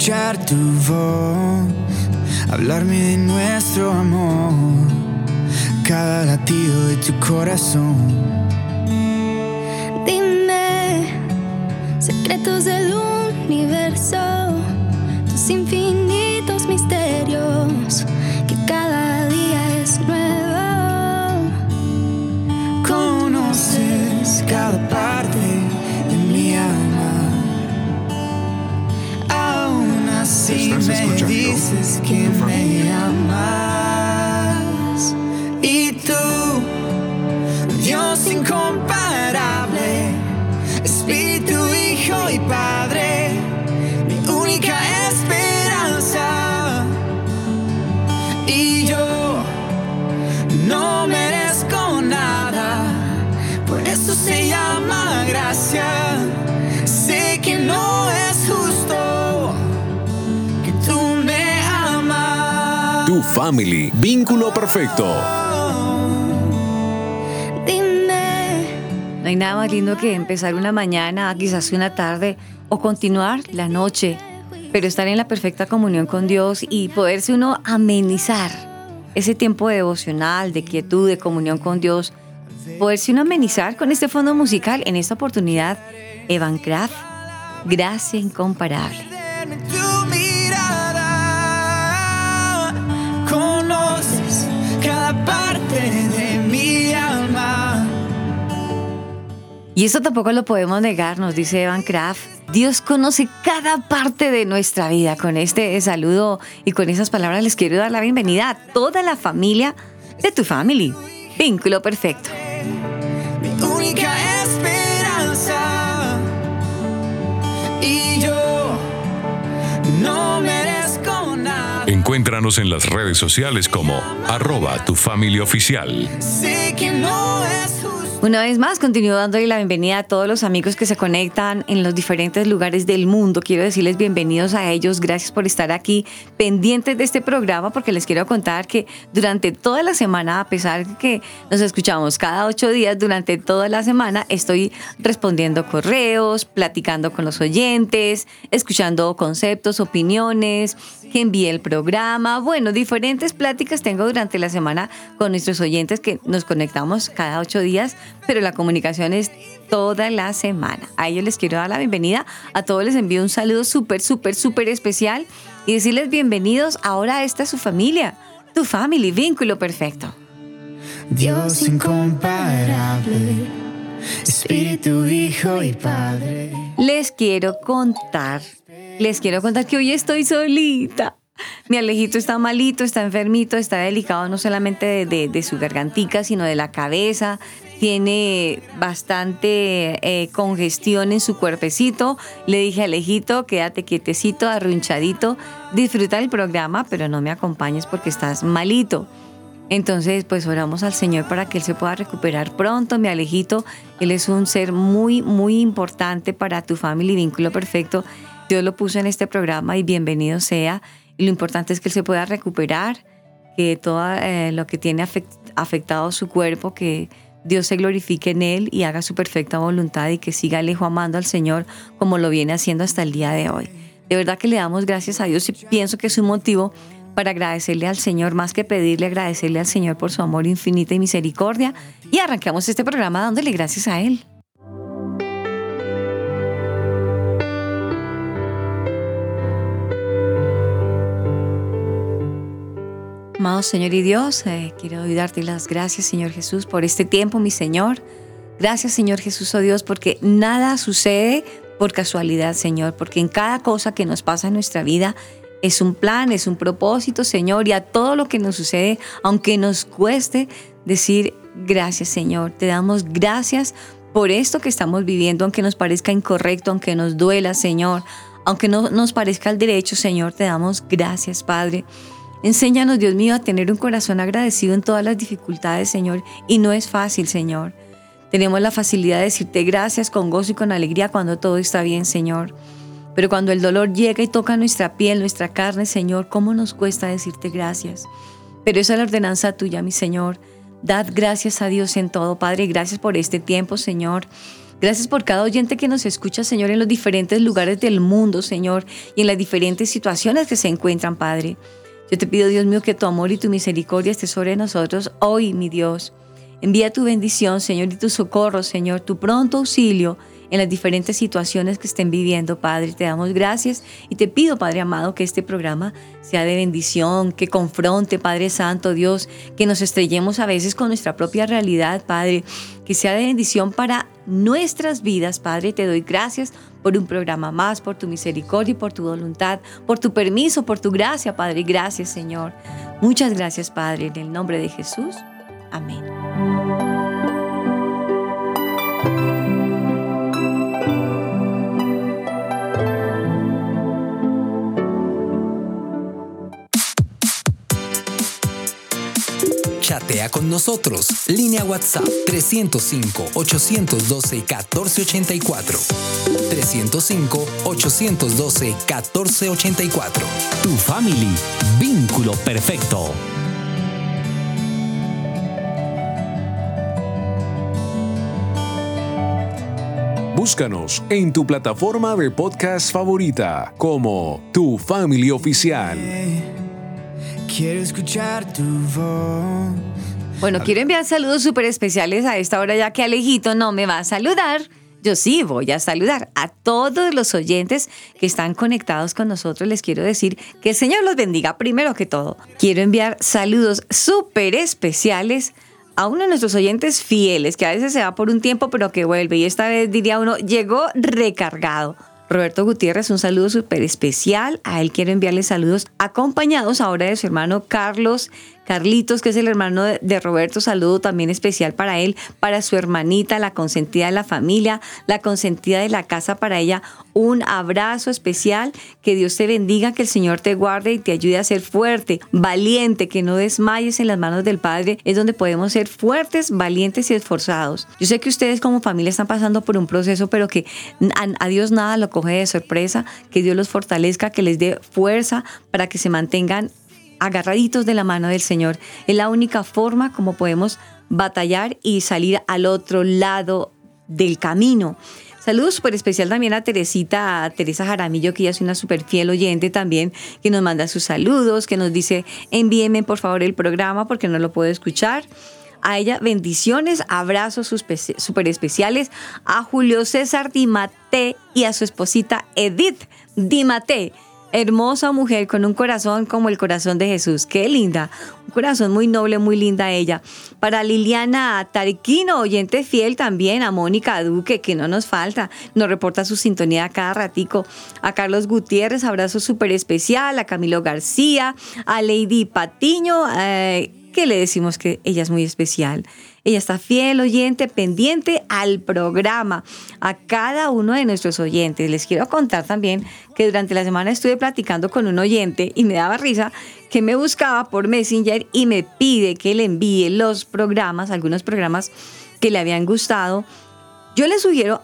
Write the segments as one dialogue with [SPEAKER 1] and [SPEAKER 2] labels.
[SPEAKER 1] escuchar tu voz, hablarme de nuestro amor, cada latido de tu corazón.
[SPEAKER 2] Dime, secretos del universo,
[SPEAKER 3] Tu
[SPEAKER 4] Family, vínculo perfecto.
[SPEAKER 2] Dime,
[SPEAKER 5] No hay nada más lindo que empezar una mañana, quizás una tarde o continuar la noche, pero estar en la perfecta comunión con Dios y poderse uno amenizar ese tiempo devocional, de quietud, de comunión con Dios, poderse uno amenizar con este fondo musical en esta oportunidad, Evan Kraft, Gracia Incomparable.
[SPEAKER 1] Parte de mi alma.
[SPEAKER 5] Y eso tampoco lo podemos negar, nos dice Evan Kraft. Dios conoce cada parte de nuestra vida. Con este saludo y con esas palabras les quiero dar la bienvenida a toda la familia de tu family. Vínculo perfecto.
[SPEAKER 1] mi única
[SPEAKER 4] Encuéntranos en las redes sociales como arroba tu familia oficial.
[SPEAKER 5] Una vez más, continúo dándole la bienvenida a todos los amigos que se conectan en los diferentes lugares del mundo. Quiero decirles bienvenidos a ellos. Gracias por estar aquí pendientes de este programa porque les quiero contar que durante toda la semana, a pesar de que nos escuchamos cada ocho días, durante toda la semana estoy respondiendo correos, platicando con los oyentes, escuchando conceptos, opiniones, que envíe el programa. Bueno, diferentes pláticas tengo durante la semana con nuestros oyentes que nos conectamos cada ocho días, pero la comunicación es toda la semana. A ellos les quiero dar la bienvenida. A todos les envío un saludo súper, súper, súper especial y decirles bienvenidos ahora a esta su familia, tu family, vínculo perfecto.
[SPEAKER 1] Dios incomparable, Espíritu, Hijo y Padre.
[SPEAKER 5] Les quiero contar, les quiero contar que hoy estoy solita. Mi Alejito está malito, está enfermito, está delicado no solamente de, de- de su gargantica, sino de la cabeza. Tiene bastante eh, congestión en su cuerpecito. Le dije Alejito, quédate quietecito, arrunchadito, disfruta el programa, pero no me acompañes porque estás malito. Entonces, pues oramos al Señor para que Él se pueda recuperar pronto, mi Alejito. Él es un ser muy, muy importante para tu familia y vínculo perfecto. Dios lo puso en este programa y bienvenido sea. Y lo importante es que Él se pueda recuperar, que todo eh, lo que tiene afect- afectado su cuerpo, que Dios se glorifique en Él y haga su perfecta voluntad y que siga Alejo amando al Señor como lo viene haciendo hasta el día de hoy. De verdad que le damos gracias a Dios y pienso que es un motivo para agradecerle al Señor, más que pedirle, agradecerle al Señor por su amor infinito y misericordia. Y arrancamos este programa dándole gracias a Él. Amado Señor y Dios, eh, quiero darte las gracias, Señor Jesús, por este tiempo, mi Señor. Gracias, Señor Jesús, oh Dios, porque nada sucede por casualidad, Señor, porque en cada cosa que nos pasa en nuestra vida es un plan, es un propósito, Señor, y a todo lo que nos sucede, aunque nos cueste decir gracias, Señor, te damos gracias por esto que estamos viviendo, aunque nos parezca incorrecto, aunque nos duela, Señor, aunque no nos parezca el derecho, Señor, te damos gracias, Padre. Enséñanos, Dios mío, a tener un corazón agradecido en todas las dificultades, Señor, y no es fácil, Señor. Tenemos la facilidad de decirte gracias con gozo y con alegría cuando todo está bien, Señor. Pero cuando el dolor llega y toca nuestra piel, nuestra carne, Señor, ¿cómo nos cuesta decirte gracias? Pero esa es la ordenanza tuya, mi Señor. Dad gracias a Dios en todo, Padre. Gracias por este tiempo, Señor. Gracias por cada oyente que nos escucha, Señor, en los diferentes lugares del mundo, Señor, y en las diferentes situaciones que se encuentran, Padre. Yo te pido, Dios mío, que tu amor y tu misericordia esté sobre nosotros hoy, mi Dios. Envía tu bendición, Señor, y tu socorro, Señor, tu pronto auxilio en las diferentes situaciones que estén viviendo, Padre. Te damos gracias y te pido, Padre amado, que este programa sea de bendición, que confronte, Padre Santo, Dios, que nos estrellemos a veces con nuestra propia realidad, Padre, que sea de bendición para nuestras vidas, Padre. Te doy gracias por un programa más, por tu misericordia y por tu voluntad, por tu permiso, por tu gracia, Padre. Gracias, Señor. Muchas gracias, Padre, en el nombre de Jesús. Amén.
[SPEAKER 3] Chatea con nosotros. Línea WhatsApp 305-812-1484. 305-812-1484.
[SPEAKER 6] Tu family. Vínculo perfecto.
[SPEAKER 4] Búscanos en tu plataforma de podcast favorita como Tu Family Oficial.
[SPEAKER 1] Quiero escuchar tu voz.
[SPEAKER 5] Bueno, quiero enviar saludos súper especiales a esta hora ya que Alejito no me va a saludar. Yo sí voy a saludar a todos los oyentes que están conectados con nosotros. Les quiero decir que el Señor los bendiga primero que todo. Quiero enviar saludos súper especiales a uno de nuestros oyentes fieles, que a veces se va por un tiempo, pero que vuelve. Y esta vez diría uno, llegó recargado. Roberto Gutiérrez, un saludo súper especial. A él quiero enviarle saludos acompañados ahora de su hermano Carlos Carlitos, que es el hermano de, Roberto, saludo también especial para él, para su hermanita, la consentida de la familia, la consentida de la casa para ella. Un abrazo especial, que Dios te bendiga, que el Señor te guarde y te ayude a ser fuerte, valiente, que no desmayes en las manos del Padre. Es donde podemos ser fuertes, valientes y esforzados. Yo sé que ustedes como familia están pasando por un proceso, pero que a, a Dios nada lo coge de sorpresa, que Dios los fortalezca, que les dé fuerza para que se mantengan agarraditos de la mano del Señor. Es la única forma como podemos batallar y salir al otro lado del camino. Saludos súper especial también a Teresita, a Teresa Jaramillo, que ella es una súper fiel oyente también, que nos manda sus saludos, que nos dice, envíenme por favor el programa porque no lo puedo escuchar. A ella bendiciones, abrazos súper especiales a Julio César Dimate y a su esposita Edith Dimate hermosa mujer con un corazón como el corazón de Jesús. Qué linda. Un corazón muy noble, muy linda ella. Para Liliana Tariquino, oyente fiel también. A Mónica Duque, que no nos falta. Nos reporta su sintonía cada ratico. A Carlos Gutiérrez, abrazo súper especial. A Camilo García. A Lady Patiño. Eh, que le decimos que ella es muy especial. Ella está fiel, oyente, pendiente al programa, a cada uno de nuestros oyentes. Les quiero contar también que durante la semana estuve platicando con un oyente y me daba risa que me buscaba por Messenger y me pide que le envíe los programas, algunos programas que le habían gustado. Yo le sugiero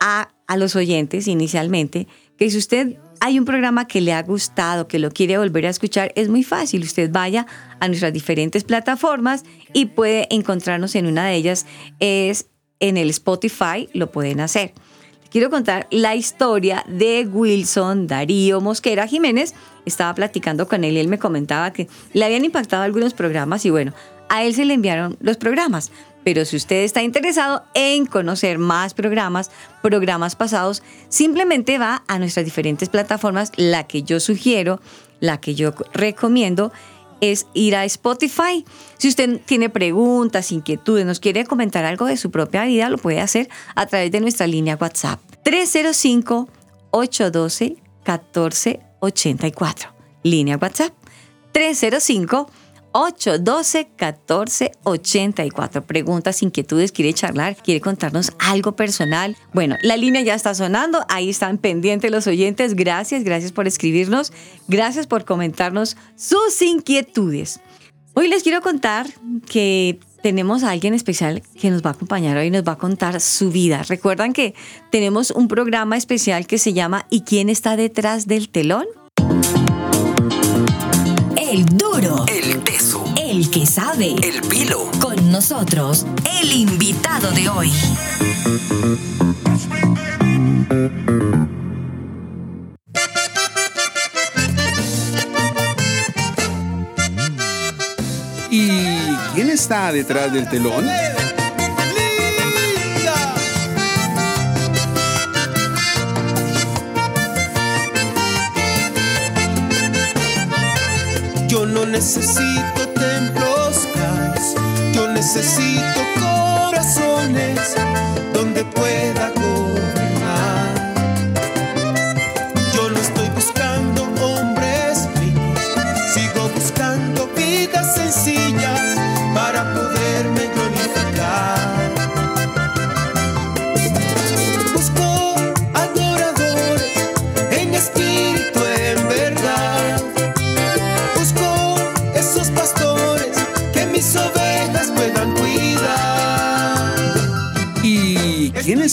[SPEAKER 5] a, a los oyentes inicialmente que si usted hay un programa que le ha gustado, que lo quiere volver a escuchar, es muy fácil. Usted vaya a nuestras diferentes plataformas y puede encontrarnos en una de ellas. Es en el Spotify, lo pueden hacer. Quiero contar la historia de Wilson Darío Mosquera Jiménez. Estaba platicando con él y él me comentaba que le habían impactado algunos programas y bueno, a él se le enviaron los programas. Pero si usted está interesado en conocer más programas, programas pasados, simplemente va a nuestras diferentes plataformas. La que yo sugiero, la que yo recomiendo es ir a Spotify. Si usted tiene preguntas, inquietudes, nos quiere comentar algo de su propia vida, lo puede hacer a través de nuestra línea WhatsApp. 305-812-1484. Línea WhatsApp 305-812-1484. Preguntas, inquietudes, quiere charlar, quiere contarnos algo personal. Bueno, la línea ya está sonando, ahí están pendientes los oyentes. Gracias, gracias por escribirnos, gracias por comentarnos sus inquietudes. Hoy les quiero contar que tenemos a alguien especial que nos va a acompañar hoy y nos va a contar su vida. Recuerdan que tenemos un programa especial que se llama ¿Y quién está detrás del telón?
[SPEAKER 7] El duro.
[SPEAKER 3] El teso.
[SPEAKER 7] El que sabe.
[SPEAKER 3] El pilo.
[SPEAKER 7] Con nosotros, el invitado de hoy.
[SPEAKER 8] ¿Y quién está detrás del telón?
[SPEAKER 1] Necesito templos yo necesito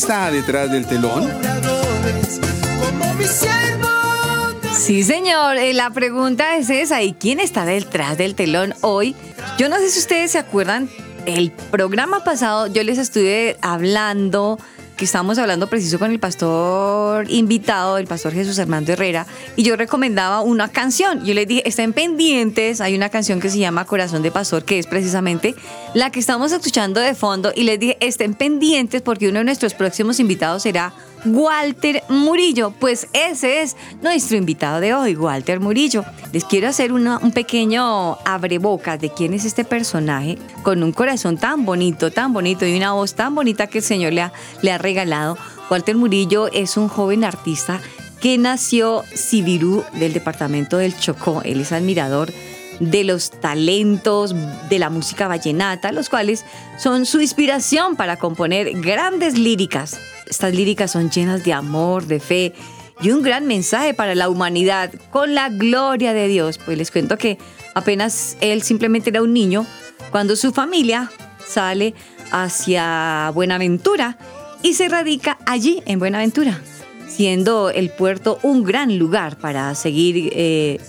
[SPEAKER 8] está detrás del telón?
[SPEAKER 5] Sí, señor. Eh, La pregunta es esa. ¿Y quién está detrás del telón hoy? Yo no sé si ustedes se acuerdan, el programa pasado yo les estuve hablando, que estábamos hablando preciso con el pastor invitado, el pastor Jesús Armando Herrera, y yo recomendaba una canción. Yo les dije, estén pendientes, hay una canción que se llama Corazón de Pastor, que es precisamente la que estamos escuchando de fondo, y les dije, estén pendientes porque uno de nuestros próximos invitados será Walter Murillo. Pues ese es nuestro invitado de hoy, Walter Murillo. Les quiero hacer una- un pequeño abrebocas de quién es este personaje con un corazón tan bonito, tan bonito y una voz tan bonita que el Señor le ha, le ha regalado. Walter Murillo es un joven artista que nació Sibirú del departamento del Chocó. Él es admirador de los talentos de la música vallenata, los cuales son su inspiración para componer grandes líricas. Estas líricas son llenas de amor, de fe y un gran mensaje para la humanidad con la gloria de Dios. Pues les cuento que apenas él simplemente era un niño cuando su familia sale hacia Buenaventura y se radica allí en Buenaventura, siendo el puerto un gran lugar para seguir eh,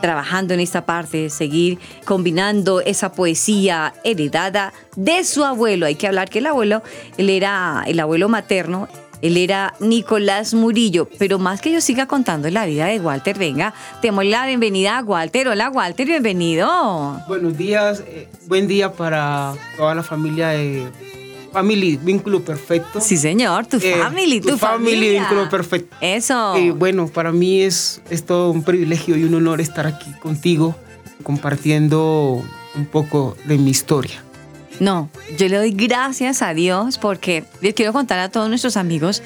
[SPEAKER 5] trabajando en esta parte, seguir combinando esa poesía heredada de su abuelo. Hay que hablar que el abuelo, él era el abuelo materno, él era Nicolás Murillo, pero más que yo siga contando la vida de Walter, venga, te damos la bienvenida a Walter. Hola Walter, bienvenido.
[SPEAKER 9] Buenos días, eh, buen día para toda la familia de Family Vínculo Perfecto.
[SPEAKER 5] Sí, señor, tu
[SPEAKER 9] Eh,
[SPEAKER 5] family, tu,
[SPEAKER 9] tu family,
[SPEAKER 5] familia.
[SPEAKER 9] vínculo perfecto.
[SPEAKER 5] Eso.
[SPEAKER 9] Eh, bueno, para mí es, es todo un privilegio y un honor estar aquí contigo compartiendo un poco de mi historia.
[SPEAKER 5] No, yo le doy gracias a Dios porque les quiero contar a todos nuestros amigos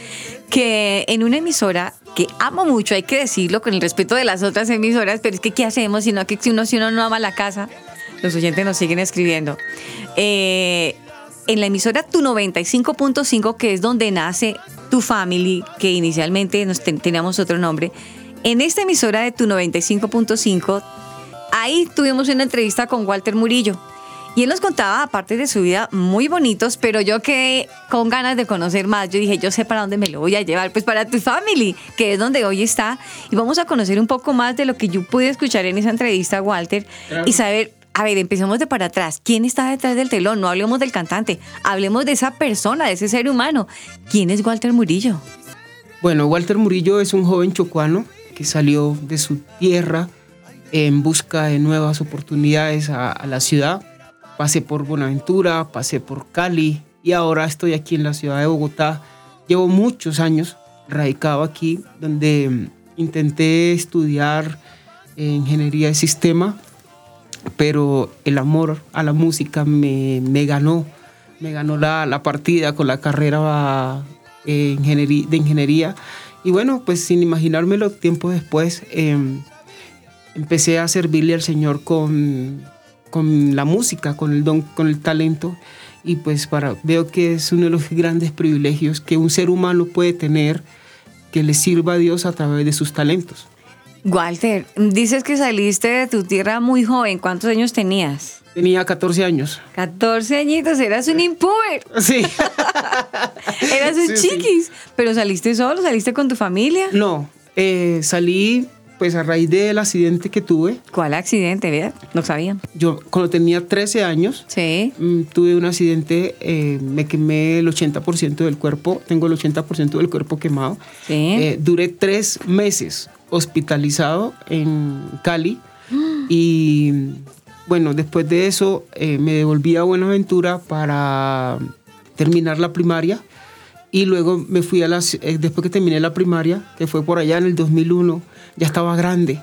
[SPEAKER 5] que en una emisora que amo mucho, hay que decirlo con el respeto de las otras emisoras, pero es que ¿qué hacemos? Sino que si uno, si uno no ama la casa, los oyentes nos siguen escribiendo. Eh, en la emisora Tu 95.5, que es donde nace Tu Family, que inicialmente nos ten- teníamos otro nombre, en esta emisora de Tu 95.5, ahí tuvimos una entrevista con Walter Murillo. Y él nos contaba, aparte de su vida, muy bonitos, pero yo quedé con ganas de conocer más. Yo dije, yo sé para dónde me lo voy a llevar, pues para tu family, que es donde hoy está. Y vamos a conocer un poco más de lo que yo pude escuchar en esa entrevista, Walter, y saber, a ver, empecemos de para atrás. ¿Quién está detrás del telón? No hablemos del cantante, hablemos de esa persona, de ese ser humano. ¿Quién es Walter Murillo?
[SPEAKER 9] Bueno, Walter Murillo es un joven chocuano que salió de su tierra en busca de nuevas oportunidades a, a la ciudad. Pasé por Buenaventura, pasé por Cali y ahora estoy aquí en la ciudad de Bogotá. Llevo muchos años radicado aquí, donde intenté estudiar eh, ingeniería de sistema, pero el amor a la música me, me ganó, me ganó la, la partida con la carrera eh, ingeniería- de ingeniería. Y bueno, pues sin imaginármelo, tiempo después em, empecé a servirle al Señor con, con la música, con el don, con el talento. Y pues para, veo que es uno de los grandes privilegios que un ser humano puede tener que le sirva a Dios a través de sus talentos.
[SPEAKER 5] Walter, dices que saliste de tu tierra muy joven. ¿Cuántos años tenías?
[SPEAKER 9] Tenía 14 años.
[SPEAKER 5] 14 añitos, eras un impuber.
[SPEAKER 9] Sí.
[SPEAKER 5] Eras un
[SPEAKER 9] Sí, sí.
[SPEAKER 5] chiquis. Pero saliste solo, saliste con tu familia.
[SPEAKER 9] No, eh, salí pues a raíz del accidente que tuve.
[SPEAKER 5] ¿Cuál accidente, verdad? No sabía.
[SPEAKER 9] Yo cuando tenía 13 años
[SPEAKER 5] Sí.
[SPEAKER 9] mm, tuve un accidente, eh, me quemé el 80% del cuerpo, tengo el 80% del cuerpo quemado.
[SPEAKER 5] Sí.
[SPEAKER 9] Eh, duré tres meses hospitalizado en Cali y bueno, después de eso eh, me devolví a Buenaventura para terminar la primaria y luego me fui a las, eh, después que terminé la primaria, que fue por allá en el 2001, ya estaba grande.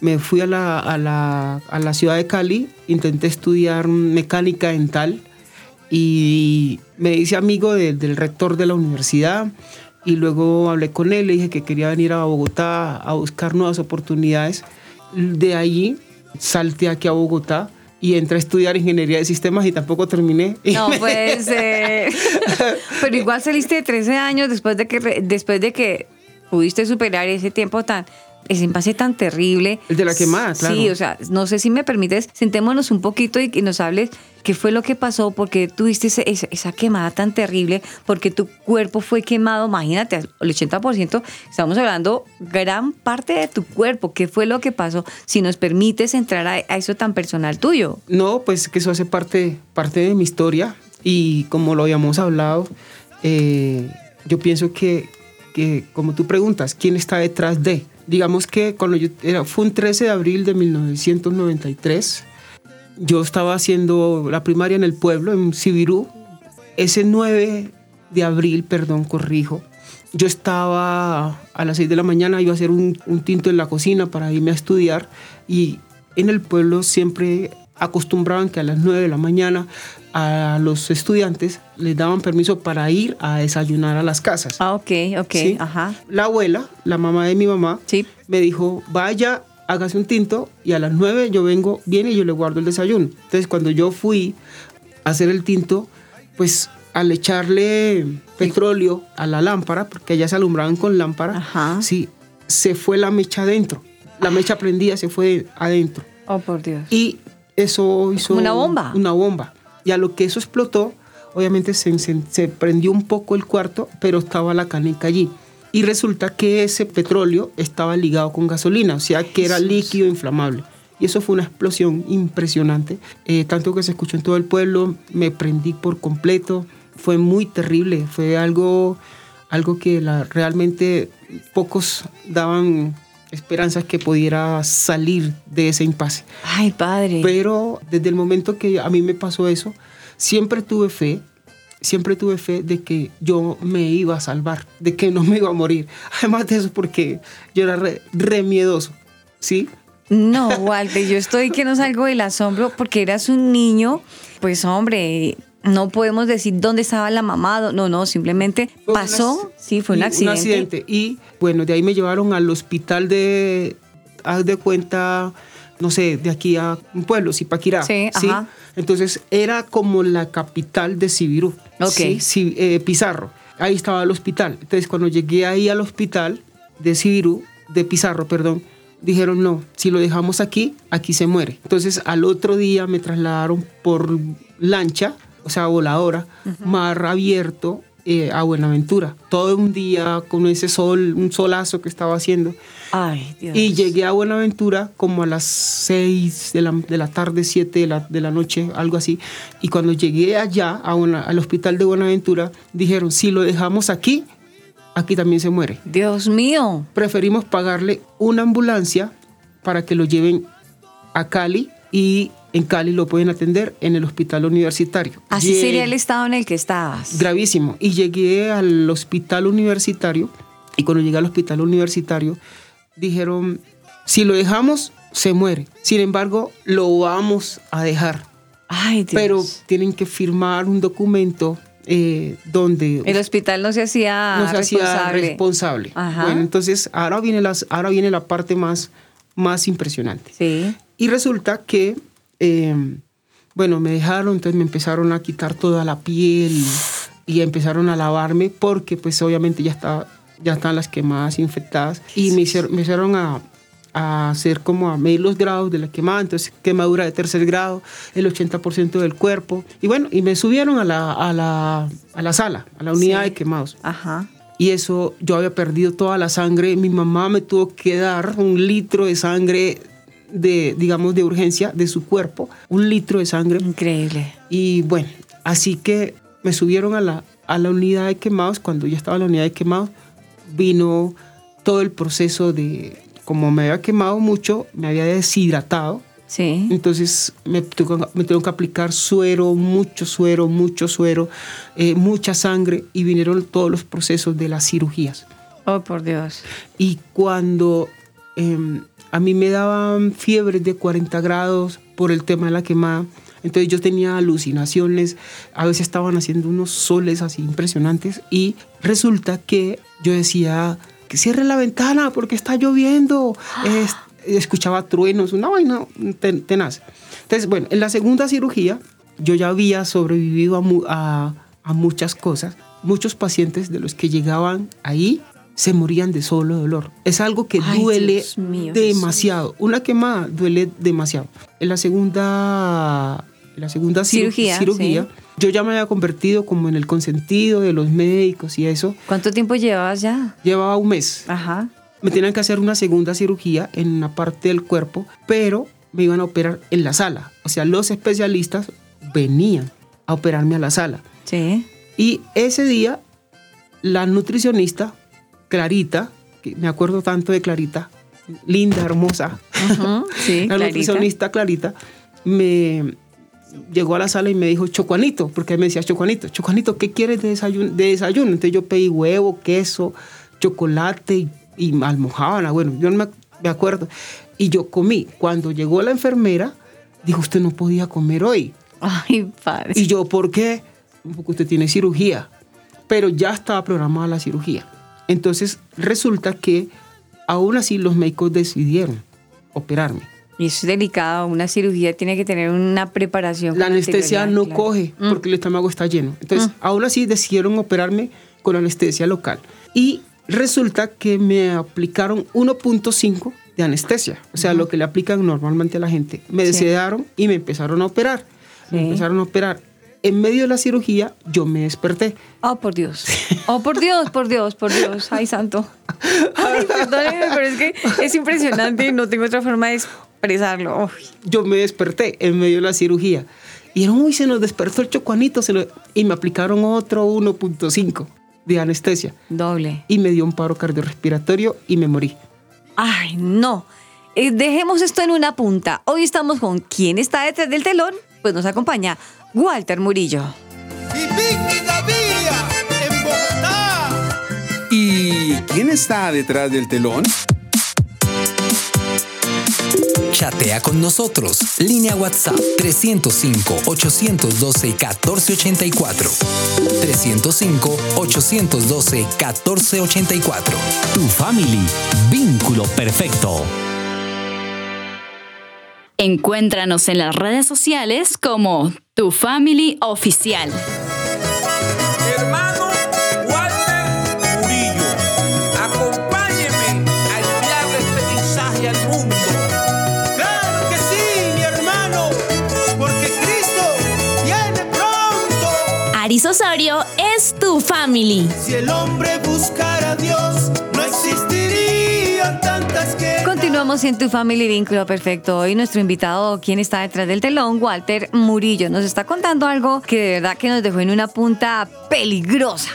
[SPEAKER 9] Me fui a la, a la, a la ciudad de Cali, intenté estudiar mecánica dental y me hice amigo de- del rector de la universidad y luego hablé con él, le dije que quería venir a Bogotá a buscar nuevas oportunidades. De allí salté aquí a Bogotá y entré a estudiar ingeniería de sistemas y tampoco terminé.
[SPEAKER 5] No puede ser. Pero igual saliste de 13 años después de que después de que pudiste superar ese tiempo tan ese impasse tan terrible.
[SPEAKER 9] El de la quemada, claro.
[SPEAKER 5] Sí, o sea, no sé si me permites, sentémonos un poquito y que nos hables qué fue lo que pasó, porque tuviste ese- esa, esa quemada tan terrible, porque tu cuerpo fue quemado, imagínate, el 80%, estamos hablando gran parte de tu cuerpo, qué fue lo que pasó, si nos permites entrar a, a eso tan personal tuyo.
[SPEAKER 9] No, pues que eso hace parte, parte de mi historia y como lo habíamos hablado, eh, yo pienso que, como tú preguntas, ¿quién está detrás de? Digamos que cuando yo era, fue un 13 de abril de 1993, yo estaba haciendo la primaria en el pueblo, en Sibirú. Ese 9 de abril, perdón, corrijo, yo estaba a las 6 de la mañana, iba a hacer un tinto en la cocina para irme a estudiar y en el pueblo siempre acostumbraban que a las 9 de la mañana a los estudiantes les daban permiso para ir a desayunar a las casas.
[SPEAKER 5] Ah, ok, ok,
[SPEAKER 9] ¿sí?
[SPEAKER 5] ajá.
[SPEAKER 9] La abuela, la mamá de mi mamá,
[SPEAKER 5] Sí.
[SPEAKER 9] me dijo, vaya, hágase un tinto y a las 9 yo vengo, viene y yo le guardo el desayuno. Entonces cuando yo fui a hacer el tinto, pues al echarle petróleo a la lámpara, porque ellas se alumbraban con lámpara,
[SPEAKER 5] Ajá.
[SPEAKER 9] sí, se fue la mecha adentro. La mecha prendida se fue adentro.
[SPEAKER 5] Oh, por Dios.
[SPEAKER 9] Y eso hizo...
[SPEAKER 5] Una bomba.
[SPEAKER 9] Una bomba. Y a lo que eso explotó, obviamente se, prendió un poco el cuarto, pero estaba la canica allí. Y resulta que ese petróleo estaba ligado con gasolina, o sea que era líquido inflamable. Y eso fue una explosión impresionante, eh, tanto que se escuchó en todo el pueblo, me prendí por completo, fue muy terrible, fue algo, algo que la- realmente pocos daban esperanzas que pudiera salir de ese impasse.
[SPEAKER 5] Ay, padre.
[SPEAKER 9] Pero desde el momento que a mí me pasó eso, siempre tuve fe, siempre tuve fe de que yo me iba a salvar, de que no me iba a morir. Además de eso, porque yo era re, re miedoso, ¿sí?
[SPEAKER 5] No, Walter, yo estoy que no salgo del asombro porque eras un niño, pues hombre, no podemos decir dónde estaba la mamá, no, no, simplemente pasó, sí, fue un
[SPEAKER 9] sí,
[SPEAKER 5] accidente.
[SPEAKER 9] Un accidente. Y bueno, de ahí me llevaron al hospital de, haz de cuenta, no sé, de aquí a un pueblo, Zipaquirá.
[SPEAKER 5] Sí, ajá.
[SPEAKER 9] Entonces era como la capital de Sibirú.
[SPEAKER 5] Ok.
[SPEAKER 9] Sí, sí, eh, Pizarro. Ahí estaba el hospital. Entonces cuando llegué ahí al hospital de Sibirú, de Pizarro, perdón, dijeron no, si lo dejamos aquí, aquí se muere. Entonces al otro día me trasladaron por lancha, o sea, voladora, mar abierto eh, a Buenaventura. Todo un día con ese sol, un solazo que estaba haciendo.
[SPEAKER 5] Ay, Dios.
[SPEAKER 9] Y llegué a Buenaventura como a las 6 de la, de la tarde, 7 de la, de la noche, algo así. Y cuando llegué allá, a Buena- al hospital de Buenaventura, dijeron, si lo dejamos aquí, aquí también se muere.
[SPEAKER 5] Dios mío.
[SPEAKER 9] Preferimos pagarle una ambulancia para que lo lleven a Cali y en Cali lo pueden atender en el hospital universitario.
[SPEAKER 5] Así sería el estado en el que estabas.
[SPEAKER 9] Gravísimo. Y llegué al hospital universitario y cuando llegué al hospital universitario dijeron, si lo dejamos, se muere. Sin embargo, lo vamos a dejar.
[SPEAKER 5] Ay, Dios.
[SPEAKER 9] Pero tienen que firmar un documento eh, donde
[SPEAKER 5] El hospital no se hacía
[SPEAKER 9] no se hacía
[SPEAKER 5] responsable.
[SPEAKER 9] responsable.
[SPEAKER 5] Ajá.
[SPEAKER 9] Bueno, entonces ahora viene, las, ahora viene la parte más, más impresionante.
[SPEAKER 5] Sí.
[SPEAKER 9] Y resulta que, eh, bueno, me dejaron, entonces me empezaron a quitar toda la piel y empezaron a lavarme porque pues obviamente ya, estaba, ya están las quemadas infectadas y me hicieron, me hicieron a, a hacer como a medir los grados de la quemada, entonces quemadura de tercer grado, el 80% del cuerpo. Y bueno, y me subieron a la, a la, a la sala, a la unidad
[SPEAKER 5] Sí.
[SPEAKER 9] de quemados.
[SPEAKER 5] Ajá.
[SPEAKER 9] Y eso, yo había perdido toda la sangre. Mi mamá me tuvo que dar un litro de sangre de, digamos, de urgencia de su cuerpo. Un litro de sangre.
[SPEAKER 5] Increíble.
[SPEAKER 9] Y bueno, así que me subieron a la, a la unidad de quemados. Cuando ya estaba en la unidad de quemados, vino todo el proceso de, como me había quemado mucho, me había deshidratado.
[SPEAKER 5] Sí.
[SPEAKER 9] Entonces me tengo, me tengo que aplicar suero, mucho suero, mucho suero, eh, mucha sangre y vinieron todos los procesos de las cirugías.
[SPEAKER 5] Oh, por Dios.
[SPEAKER 9] Y cuando eh, a mí me daban fiebres de 40 grados por el tema de la quemada, entonces yo tenía alucinaciones, a veces estaban haciendo unos soles así impresionantes y resulta que yo decía que cierre la ventana porque está lloviendo. Es- escuchaba truenos, una vaina ten- tenaz. Entonces, bueno, en la segunda cirugía yo ya había sobrevivido a- a muchas cosas. Muchos pacientes de los que llegaban ahí se morían de solo dolor. Es algo que
[SPEAKER 5] Ay,
[SPEAKER 9] duele
[SPEAKER 5] mío,
[SPEAKER 9] demasiado. Una quemada duele demasiado. En la segunda, la segunda ciru-
[SPEAKER 5] Cirugía,
[SPEAKER 9] cirugía,
[SPEAKER 5] sí.
[SPEAKER 9] yo ya me había convertido como en el consentido de los médicos y eso.
[SPEAKER 5] ¿Cuánto tiempo llevabas ya?
[SPEAKER 9] Llevaba un mes.
[SPEAKER 5] Ajá.
[SPEAKER 9] Me tenían que hacer una segunda cirugía en una parte del cuerpo, pero me iban a operar en la sala. O sea, los especialistas venían a operarme a la sala.
[SPEAKER 5] Sí.
[SPEAKER 9] Y ese día, la nutricionista, Clarita, que me acuerdo tanto de Clarita, linda, hermosa,
[SPEAKER 5] Sí,
[SPEAKER 9] la
[SPEAKER 5] clarita.
[SPEAKER 9] nutricionista Clarita, me llegó a la sala y me dijo, Chocuanito, porque me decía Chocuanito, Chocuanito, ¿qué quieres de desayuno? De desayuno? Entonces yo pedí huevo, queso, chocolate y, y almojábana. Bueno, yo no me, me acuerdo. Y yo comí. Cuando llegó la enfermera, dijo, usted no podía comer hoy.
[SPEAKER 5] Ay, padre.
[SPEAKER 9] Y yo, ¿por qué? Porque usted tiene cirugía. Pero ya estaba programada la cirugía. Entonces resulta que aún así los médicos decidieron operarme.
[SPEAKER 5] Y eso es delicado. Una cirugía tiene que tener una preparación.
[SPEAKER 9] La anestesia no
[SPEAKER 5] claro.
[SPEAKER 9] coge
[SPEAKER 5] Mm.
[SPEAKER 9] porque el estómago está lleno. Entonces, aún así decidieron operarme con anestesia local. Y resulta que me aplicaron 1.5 de anestesia, o sea, lo que le aplican normalmente a la gente. Me
[SPEAKER 5] Sí.
[SPEAKER 9] desedaron y me empezaron a operar. Me empezaron a operar. En medio de la cirugía, yo me desperté.
[SPEAKER 5] Oh, por Dios. Oh, por Dios, por Dios, por Dios. Ay, santo. Ay, perdóneme, pero es que es impresionante y no tengo otra forma de expresarlo. Uy.
[SPEAKER 9] yo me desperté en medio de la cirugía. Y dijeron, uy, se nos despertó el chocuanito. se nos-". Y me aplicaron otro 1.5 de anestesia.
[SPEAKER 5] Doble.
[SPEAKER 9] Y me dio un paro cardiorrespiratorio y me morí.
[SPEAKER 5] Ay, no. Eh, dejemos esto en una punta. Hoy estamos con quién está detrás del telón. Pues nos acompaña Walter Murillo.
[SPEAKER 1] Y Vicky Gaviria en Bogotá.
[SPEAKER 8] ¿Y quién está detrás del telón?
[SPEAKER 3] Chatea con nosotros. Línea WhatsApp 305-812-1484. 305-812-1484.
[SPEAKER 6] Tu family, vínculo perfecto.
[SPEAKER 10] Encuéntranos en las redes sociales como Tu Family Oficial.
[SPEAKER 1] Hermano Walter Murillo, acompáñeme a enviarle este mensaje al mundo. Claro que sí, mi hermano, porque Cristo viene pronto.
[SPEAKER 10] Aris Osorio es Tu Family.
[SPEAKER 1] Si el hombre buscara a Dios, no existirían tantas que
[SPEAKER 5] Continuamos en Tu Family Vínculo Perfecto. Hoy nuestro invitado, quien está detrás del telón, Walter Murillo, nos está contando algo que de verdad que nos dejó en una punta peligrosa.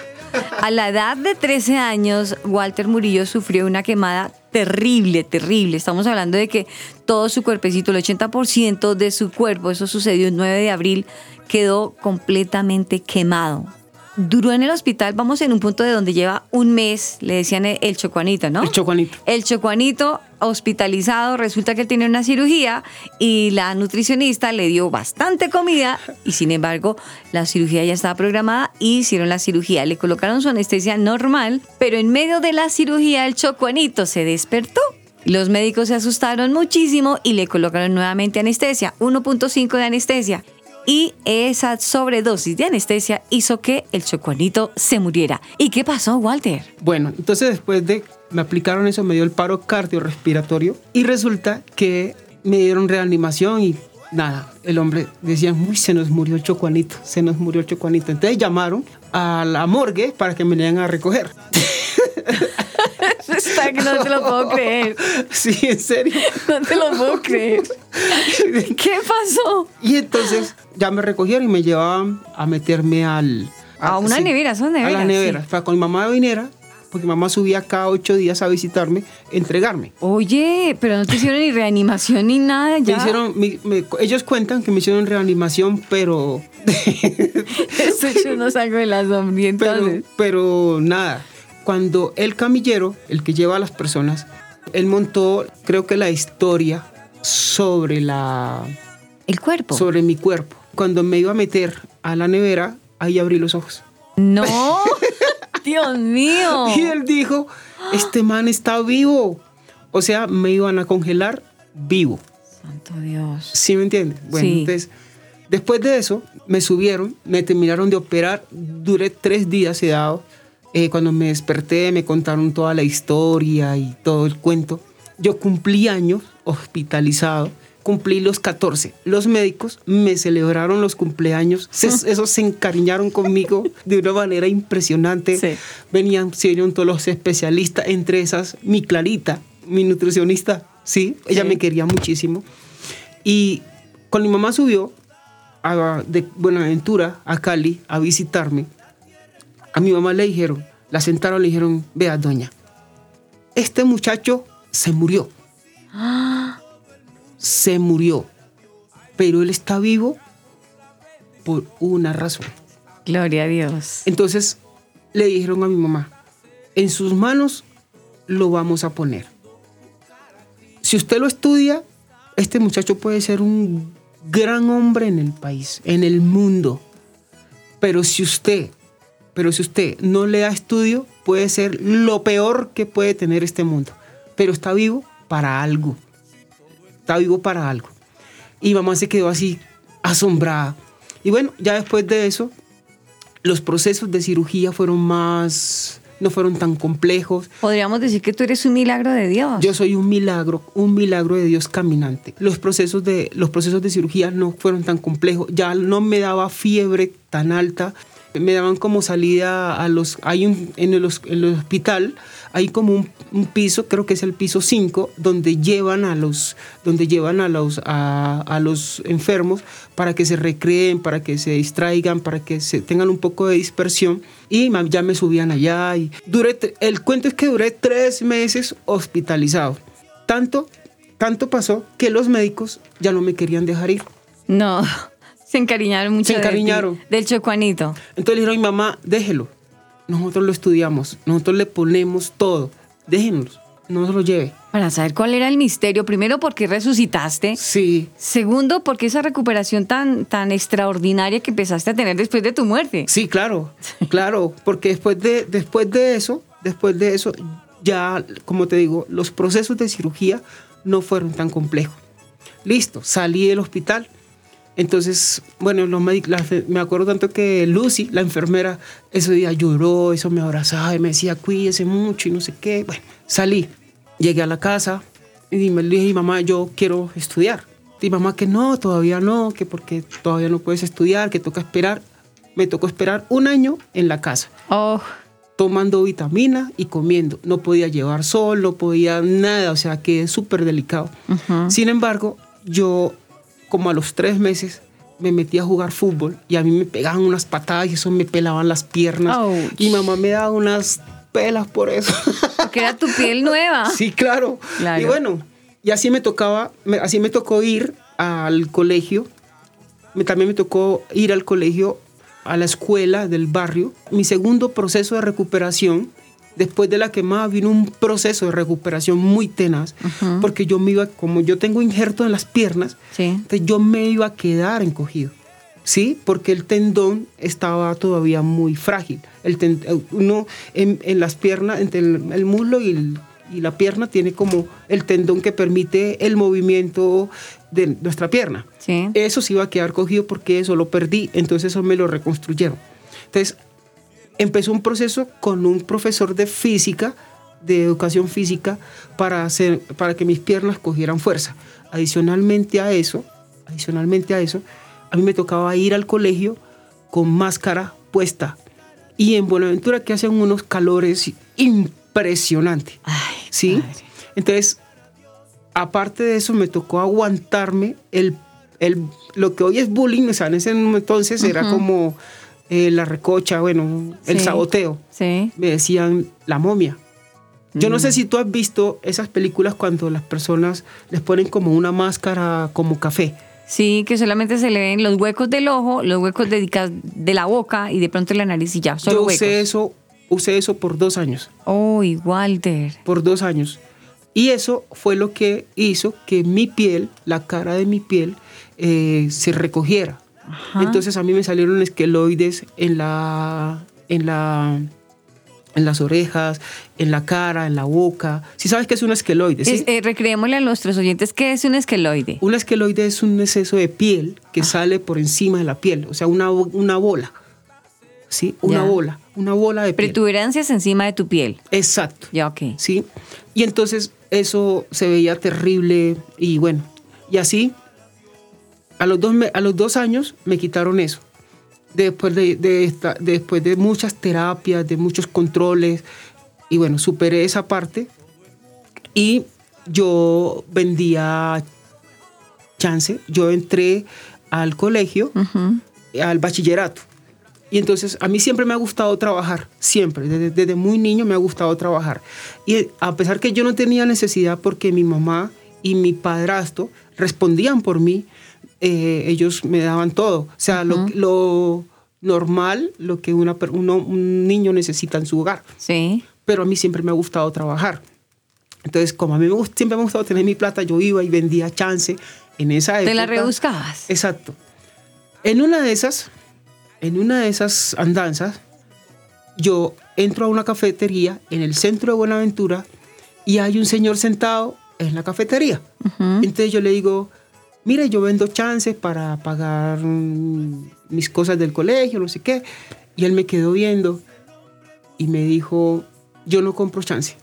[SPEAKER 5] A la edad de 13 años, Walter Murillo sufrió una quemada terrible, terrible. Estamos hablando de que todo su cuerpecito, el 80% de su cuerpo, eso sucedió el 9 de abril, quedó completamente quemado. Duró en el hospital, vamos en un punto de donde lleva un mes, le decían el, chocuanito, ¿no?
[SPEAKER 9] El chocuanito.
[SPEAKER 5] El chocuanito hospitalizado, resulta que él tiene una cirugía y la nutricionista le dio bastante comida y sin embargo la cirugía ya estaba programada y hicieron la cirugía. Le colocaron su anestesia normal, pero en medio de la cirugía el chocuanito se despertó. Los médicos se asustaron muchísimo y le colocaron nuevamente anestesia, 1.5 de anestesia. Y esa sobredosis de anestesia hizo que el chocuanito se muriera. ¿Y qué pasó, Walter?
[SPEAKER 9] Bueno, entonces después de me aplicaron eso, me dio el paro cardiorrespiratorio y resulta que me dieron reanimación y nada, el hombre decía, uy, se nos murió el chocuanito, se nos murió el chocuanito. Entonces llamaron a la morgue para que me le a recoger.
[SPEAKER 5] Está que no te lo puedo creer.
[SPEAKER 9] Sí, en serio.
[SPEAKER 5] No te lo puedo creer. ¿Qué pasó?
[SPEAKER 9] Y entonces ya me recogieron y me llevaban a meterme al...
[SPEAKER 5] A una nevera, son neveras.
[SPEAKER 9] A la nevera.
[SPEAKER 5] sí.
[SPEAKER 9] O sea, con mi mamá vinera, porque mi mamá subía cada ocho días a visitarme, entregarme.
[SPEAKER 5] Oye, pero no te hicieron ni reanimación ni nada
[SPEAKER 9] Me
[SPEAKER 5] ya.
[SPEAKER 9] hicieron, me- ellos cuentan que me hicieron reanimación, pero,
[SPEAKER 5] Eso yo no salgo de la sombría
[SPEAKER 9] pero, pero nada. Cuando el camillero, el que lleva a las personas, él montó, creo que la historia sobre la,
[SPEAKER 5] El cuerpo.
[SPEAKER 9] sobre mi cuerpo. Cuando me iba a meter a la nevera, ahí abrí los ojos.
[SPEAKER 5] No. Dios mío.
[SPEAKER 9] Y él dijo, este man está vivo. O sea, me iban a congelar vivo.
[SPEAKER 5] Santo Dios.
[SPEAKER 9] ¿Sí me entiendes? Bueno,
[SPEAKER 5] Sí.
[SPEAKER 9] entonces, después de eso, me subieron, me terminaron de operar, duré tres días sedado. Eh, cuando me desperté, me contaron toda la historia y todo el cuento. Yo cumplí años hospitalizado, cumplí los 14. Los médicos me celebraron los cumpleaños, se- esos se encariñaron conmigo de una manera impresionante.
[SPEAKER 5] Sí.
[SPEAKER 9] Venían, se vinieron todos los especialistas, entre esas mi Clarita, mi nutricionista, sí, ella
[SPEAKER 5] Sí.
[SPEAKER 9] me quería muchísimo. Y cuando mi mamá subió a- de Buenaventura a Cali a visitarme, a mi mamá le dijeron, la sentaron, le dijeron, vea doña, este muchacho se murió. Se murió. Pero él está vivo por una razón.
[SPEAKER 5] Gloria a Dios.
[SPEAKER 9] Entonces le dijeron a mi mamá, en sus manos lo vamos a poner. Si usted lo estudia, este muchacho puede ser un gran hombre en el país, en el mundo. Pero si usted, pero si usted no le da estudio, puede ser lo peor que puede tener este mundo. Pero está vivo para algo. Está vivo para algo. Y mamá se quedó así asombrada. Y bueno, ya después de eso, los procesos de cirugía fueron más, no fueron tan complejos.
[SPEAKER 5] Podríamos decir que tú eres un milagro de Dios.
[SPEAKER 9] Yo soy un milagro, un milagro de Dios caminante. Los procesos de, los procesos de cirugía no fueron tan complejos. Ya no me daba fiebre tan alta. Me daban como salida a los... Hay un, en, el, en el hospital hay como un, un piso, creo que es el piso 5, donde llevan a los, donde llevan a los, a, a los enfermos para que se recreen, para que se distraigan, para que se tengan un poco de dispersión. Y ya me subían allá. Y duré, el cuento es que duré tres meses hospitalizado. Tanto, tanto pasó que los médicos ya no me querían dejar ir.
[SPEAKER 5] No. Se encariñaron mucho
[SPEAKER 9] Se
[SPEAKER 5] de
[SPEAKER 9] encariñaron.
[SPEAKER 5] del chocuanito.
[SPEAKER 9] Entonces le dijeron a mi mamá, déjelo. Nosotros lo estudiamos, nosotros le ponemos todo. Déjenos, no se lo lleve.
[SPEAKER 5] Para saber cuál era el misterio. Primero, porque resucitaste.
[SPEAKER 9] Sí,
[SPEAKER 5] Segundo, porque esa recuperación tan, tan extraordinaria que empezaste a tener después de tu muerte.
[SPEAKER 9] sí, claro, claro, porque después de, después de eso, después de eso, ya, como te digo, los procesos de cirugía no fueron tan complejos. Listo, salí del hospital. Entonces, bueno, los la me acuerdo tanto que Lucy, la enfermera, ese día lloró, eso me abrazaba y me decía, cuídese mucho y no sé qué. Bueno, salí, llegué a la casa y me dije, "Y mamá, yo quiero estudiar. Y mamá que no, todavía no, que porque todavía no puedes estudiar, que toca esperar. Me tocó esperar un año en la casa
[SPEAKER 5] Oh,
[SPEAKER 9] tomando vitamina y comiendo. No podía llevar sol, no podía nada, o sea, que es súper delicado. Sin embargo, yo como a los tres meses me metí a jugar fútbol y a mí me pegaban unas patadas y eso me pelaban las piernas.
[SPEAKER 5] Ouch.
[SPEAKER 9] Y mamá me daba unas pelas por eso.
[SPEAKER 5] porque era tu piel nueva.
[SPEAKER 9] Sí, claro.
[SPEAKER 5] Claro.
[SPEAKER 9] Y bueno, y así me tocaba, así me tocó ir al colegio. También me tocó ir al colegio a la escuela del barrio. Mi segundo proceso de recuperación, después de la quemada, vino un proceso de recuperación muy tenaz, porque yo me iba, como yo tengo injerto en las piernas,
[SPEAKER 5] Sí.
[SPEAKER 9] entonces yo me iba a quedar encogido. ¿Sí? Porque el tendón estaba todavía muy frágil. El ten- eh, uno en, en las piernas, entre el, el muslo y, el- y la pierna, tiene como el tendón que permite el movimiento de nuestra pierna.
[SPEAKER 5] Sí.
[SPEAKER 9] Eso se iba a quedar cogido porque eso lo perdí, entonces eso me lo reconstruyeron. Entonces, empezó un proceso con un profesor de física, de educación física, para, hacer, para que mis piernas cogieran fuerza. Adicionalmente a eso, adicionalmente a eso, a mí me tocaba ir al colegio con máscara puesta. Y en Buenaventura que hacen unos calores impresionantes.
[SPEAKER 5] Ay,
[SPEAKER 9] ¿Sí?
[SPEAKER 5] padre.
[SPEAKER 9] Entonces, aparte de eso, me tocó aguantarme el, el- lo que hoy es bullying, o sea, en ese entonces era como eh, la recocha, bueno, el
[SPEAKER 5] Sí.
[SPEAKER 9] saboteo.
[SPEAKER 5] Sí.
[SPEAKER 9] Me decían la momia. Yo no sé
[SPEAKER 5] Mm.
[SPEAKER 9] si tú has visto esas películas cuando las personas les ponen como una máscara como café.
[SPEAKER 5] Sí, que solamente se le ven los huecos del ojo, los huecos de la boca y de pronto la nariz y ya, solo
[SPEAKER 9] Yo
[SPEAKER 5] huecos.
[SPEAKER 9] usé eso, usé eso por dos años.
[SPEAKER 5] Oh, Walter.
[SPEAKER 9] por dos años. Y eso fue lo que hizo que mi piel, la cara de mi piel, eh, se recogiera. Entonces a mí me salieron esqueloides en la, en la, en las orejas, en la cara, en la boca. Si sabes que es un esqueloide, ¿sí?
[SPEAKER 5] Es- eh, recreémosle a nuestros oyentes qué es un esqueloide.
[SPEAKER 9] Un esqueloide es un exceso de piel que sale por encima de la piel, o sea, una, una bola. ¿Sí? Una
[SPEAKER 5] Ya.
[SPEAKER 9] bola, una bola de piel.
[SPEAKER 5] Protuberancias encima de tu piel.
[SPEAKER 9] Exacto.
[SPEAKER 5] Ya, ok.
[SPEAKER 9] ¿sí? Y entonces eso se veía terrible y bueno, y así a los dos, a los dos años me quitaron eso. Después de, de esta- después de muchas terapias, de muchos controles, y bueno, superé esa parte y yo vendía chance, yo entré al colegio, al bachillerato. Y entonces a mí siempre me ha gustado trabajar, siempre, desde, desde muy niño me ha gustado trabajar. Y a pesar que yo no tenía necesidad porque mi mamá y mi padrastro respondían por mí, eh, ellos me daban todo. O sea, lo, lo normal, lo que una, uno- un niño necesita en su hogar.
[SPEAKER 5] Sí.
[SPEAKER 9] Pero a mí siempre me ha gustado trabajar. Entonces, como a mí me siempre me ha gustado tener mi plata, yo iba y vendía chance en esa época.
[SPEAKER 5] Te la rebuscabas.
[SPEAKER 9] Exacto. En una de esas, en una de esas andanzas, yo entro a una cafetería en el centro de Buenaventura y hay un señor sentado en la cafetería. Entonces yo le digo, mire, yo vendo chances para pagar mm, mis cosas del colegio, no sé qué. Y él me quedó viendo y me dijo, yo no compro chance,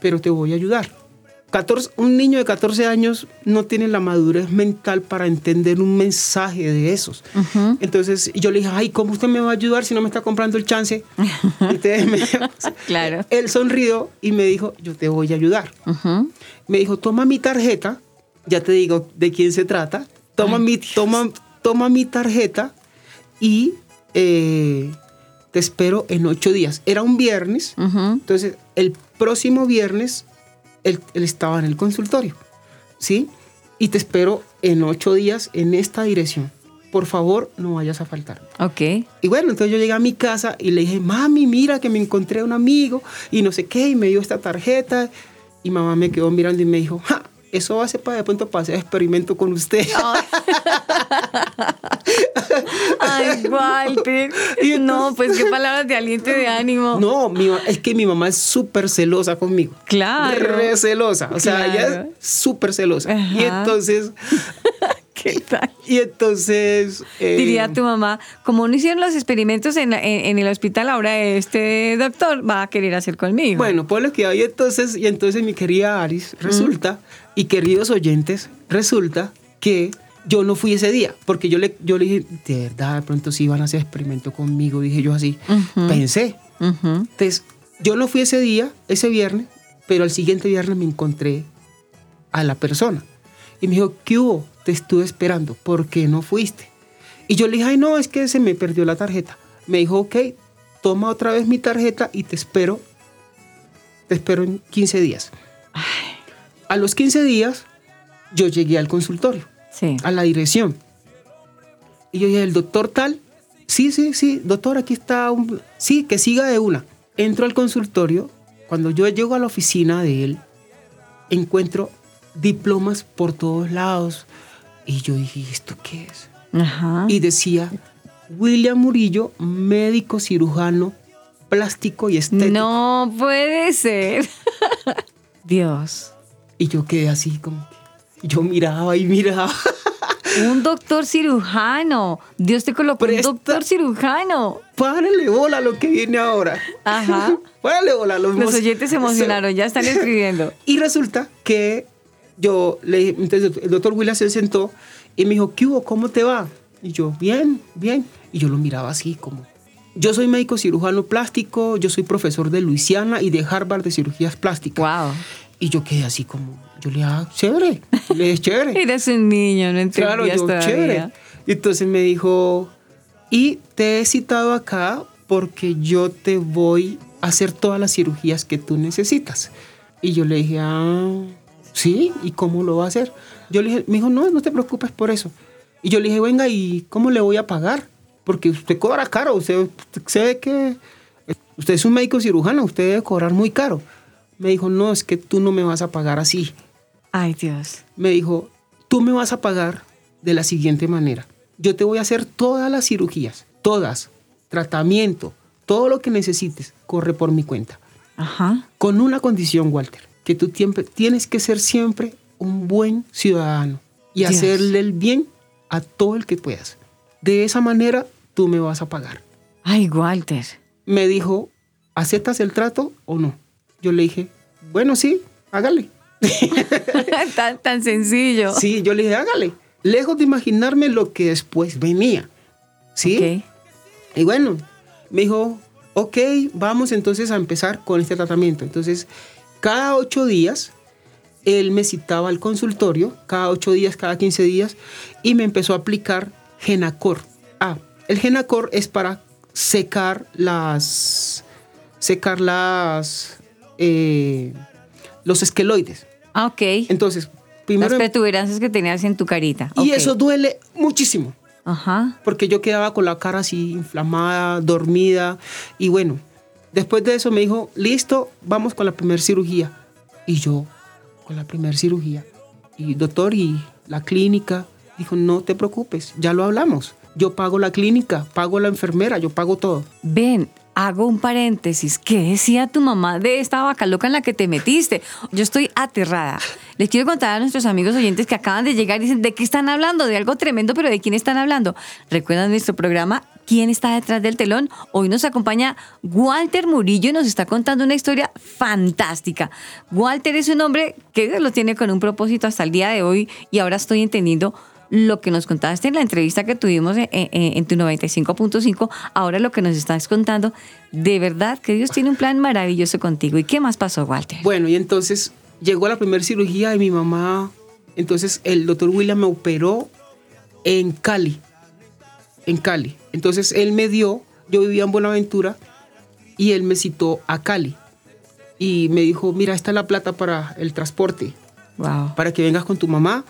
[SPEAKER 9] pero te voy a ayudar. 14 un niño de 14 años no tiene la madurez mental para entender un mensaje de esos. Entonces yo le dije, ay, ¿cómo usted me va a ayudar si no me está comprando el chance? Me-
[SPEAKER 5] Claro.
[SPEAKER 9] Él sonrió y me dijo, yo te voy a ayudar. Me dijo, toma mi tarjeta, ya te digo de quién se trata, toma, mi, toma, toma mi tarjeta y eh, te espero en ocho días. Era un viernes, entonces el próximo viernes él, él estaba en el consultorio, ¿sí? Y te espero en ocho días en esta dirección. Por favor, no vayas a faltar.
[SPEAKER 5] Ok.
[SPEAKER 9] Y bueno, entonces yo llegué a mi casa y le dije, mami, mira que me encontré a un amigo y no sé qué, y me dio esta tarjeta. Y mamá me quedó mirando y me dijo, ja, eso va a ser para de pronto para hacer experimento con usted.
[SPEAKER 5] Ay, Walter.
[SPEAKER 9] Y entonces-
[SPEAKER 5] No, pues qué palabras de aliento y de ánimo.
[SPEAKER 9] No, mi es que mi mamá es súper celosa conmigo.
[SPEAKER 5] Claro.
[SPEAKER 9] Re celosa. O sea, ella es súper celosa. Y entonces,
[SPEAKER 5] ¿Qué tal?
[SPEAKER 9] y entonces... eh,
[SPEAKER 5] Diría tu mamá, como no hicieron los experimentos en, la- en- en el hospital, ahora este doctor va a querer hacer conmigo.
[SPEAKER 9] Bueno, pues lo que hay entonces, y entonces mi querida Aris, resulta, y queridos oyentes, resulta que yo no fui ese día, porque yo le, yo le dije, de verdad, de pronto sí van a hacer experimento conmigo, dije yo así, pensé. Entonces, yo no fui ese día, ese viernes, pero al siguiente viernes me encontré a la persona. Y me dijo, ¿qué hubo? Te estuve esperando, ¿por qué no fuiste? Y yo le dije, ay, no, es que se me perdió la tarjeta. Me dijo, ok, toma otra vez mi tarjeta y te espero, te espero en 15 días. A los 15 días, yo llegué al consultorio,
[SPEAKER 5] Sí.
[SPEAKER 9] a la dirección. Y yo dije, el doctor tal, sí, sí, sí, doctor, aquí está un... Sí, que siga de una. Entro al consultorio, cuando yo llego a la oficina de él, encuentro diplomas por todos lados. Y yo dije, "¿Y ¿esto qué es?
[SPEAKER 5] Ajá.
[SPEAKER 9] Y decía, William Murillo, médico cirujano, plástico y estético.
[SPEAKER 5] No puede ser. Dios.
[SPEAKER 9] Y yo quedé así como que... Yo miraba y miraba.
[SPEAKER 5] Un doctor cirujano. Dios te colocó
[SPEAKER 9] Presta-
[SPEAKER 5] un doctor cirujano.
[SPEAKER 9] Párale bola lo que viene ahora.
[SPEAKER 5] Ajá.
[SPEAKER 9] Párale bola los
[SPEAKER 5] Los oyentes se emocionaron, ya están escribiendo.
[SPEAKER 9] Y resulta que yo le dije, entonces el doctor William se sentó y me dijo, ¿qué hubo? ¿Cómo te va? Y yo, bien, bien. Y yo lo miraba así como... Yo soy médico cirujano plástico, yo soy profesor de Luisiana y de Harvard de cirugías plásticas.
[SPEAKER 5] Wow.
[SPEAKER 9] Y yo quedé así como, yo le dije, ah, chévere, le dije, chévere.
[SPEAKER 5] Eres un niño, no entendías
[SPEAKER 9] Claro, yo,
[SPEAKER 5] todavía.
[SPEAKER 9] chévere. Y entonces me dijo, y te he citado acá porque yo te voy a hacer todas las cirugías que tú necesitas. Y yo le dije, ah, sí, ¿y cómo lo va a hacer? Yo le dije, me dijo, no, no te preocupes por eso. Y yo le dije, venga, ¿y cómo le voy a pagar? Porque usted cobra caro, usted, usted sabe que usted es un médico cirujano, usted debe cobrar muy caro. Me dijo, no, es que tú no me vas a pagar así
[SPEAKER 5] Ay, Dios.
[SPEAKER 9] me dijo, tú me vas a pagar de la siguiente manera. Yo te voy a hacer todas las cirugías, todas, tratamiento, todo lo que necesites, corre por mi cuenta.
[SPEAKER 5] Ajá.
[SPEAKER 9] Con una condición, Walter, que tú tienes que ser siempre un buen ciudadano y
[SPEAKER 5] Dios.
[SPEAKER 9] hacerle el bien a todo el que puedas. De esa manera, tú me vas a pagar.
[SPEAKER 5] Ay, Walter.
[SPEAKER 9] Me dijo, ¿aceptas el trato o no? Yo le dije, bueno, sí, hágale.
[SPEAKER 5] tan, tan sencillo.
[SPEAKER 9] Sí, yo le dije, hágale. Lejos de imaginarme lo que después venía. ¿Sí? Y bueno, me dijo, ok, vamos entonces a empezar con este tratamiento. Entonces, cada ocho días, él me citaba al consultorio, cada ocho días, cada 15 días, y me empezó a aplicar Genacor. Ah, el Genacor es para secar las, secar las, eh, los esqueloides.
[SPEAKER 5] Ah, ok.
[SPEAKER 9] Entonces,
[SPEAKER 5] Las
[SPEAKER 9] primero...
[SPEAKER 5] protuberancias que tenías en tu carita.
[SPEAKER 9] Y eso duele muchísimo.
[SPEAKER 5] Ajá.
[SPEAKER 9] porque yo quedaba con la cara así inflamada, dormida. Y bueno, después de eso me dijo, listo, vamos con la primera cirugía. Y yo, con la primera cirugía. Y doctor, ¿y la clínica? Dijo, no te preocupes, ya lo hablamos. Yo pago la clínica, pago la enfermera, yo pago todo.
[SPEAKER 5] Ven, hago un paréntesis. ¿Qué decía tu mamá de esta vaca loca en la que te metiste? Yo estoy aterrada. Les quiero contar a nuestros amigos oyentes que acaban de llegar y dicen, ¿de qué están hablando? De algo tremendo, pero ¿de quién están hablando? ¿Recuerdan nuestro programa? ¿Quién está detrás del telón? Hoy nos acompaña Walter Murillo y nos está contando una historia fantástica. Walter es un hombre que lo tiene con un propósito hasta el día de hoy y ahora estoy entendiendo lo que nos contaste en la entrevista que tuvimos en, en- en tu 95.5, ahora lo que nos estás contando, de verdad que Dios tiene un plan maravilloso contigo. ¿Y qué más pasó, Walter?
[SPEAKER 9] Bueno, y entonces llegó la primera cirugía y mi mamá, entonces el doctor William me operó en Cali, en Cali. Entonces él me dio, yo vivía en Buenaventura y él me citó a Cali y me dijo, mira, esta es la plata para el transporte,
[SPEAKER 5] Wow.
[SPEAKER 9] para que vengas con tu mamá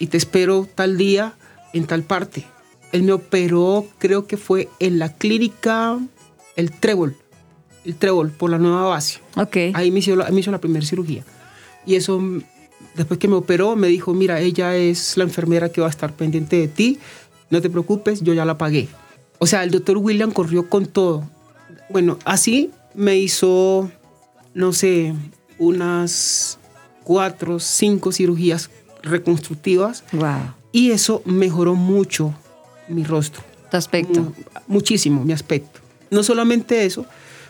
[SPEAKER 9] y te espero tal día en tal parte. Él me operó, creo que fue en la clínica El Trébol, el Trébol, por la nueva base.
[SPEAKER 5] Ok.
[SPEAKER 9] Ahí me hizo, la, me hizo la primera cirugía. Y eso, después que me operó, me dijo, mira, ella es la enfermera que va a estar pendiente de ti. No te preocupes, yo ya la pagué. O sea, el doctor William corrió con todo. Bueno, así me hizo, no sé, unas cuatro, cinco cirugías reconstructivas.
[SPEAKER 5] Wow.
[SPEAKER 9] Y eso mejoró mucho mi rostro.
[SPEAKER 5] Tu aspecto.
[SPEAKER 9] Mu- muchísimo mi aspecto. No solamente eso,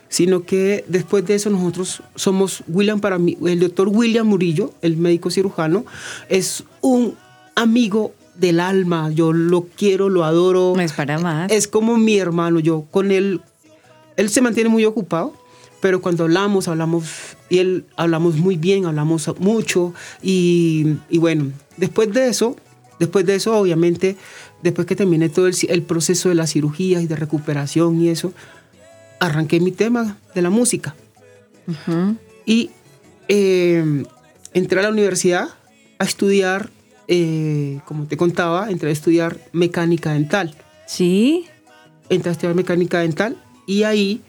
[SPEAKER 9] sino que después de eso nosotros somos William para mí, el doctor William Murillo, el médico cirujano, es un amigo del alma. Yo lo quiero, lo adoro.
[SPEAKER 5] No es para más.
[SPEAKER 9] Es como mi hermano. Yo con él, él se mantiene muy ocupado, pero cuando hablamos, hablamos, y él hablamos muy bien, hablamos mucho. Y, y bueno, después de eso, después de eso, obviamente, después que terminé todo el, el proceso de la cirugía y de recuperación y eso, arranqué mi tema de la música.
[SPEAKER 5] Ujú.
[SPEAKER 9] Y eh, entré a la universidad a estudiar, eh, como te contaba, entré a estudiar mecánica dental.
[SPEAKER 5] Sí.
[SPEAKER 9] entré a estudiar mecánica dental y ahí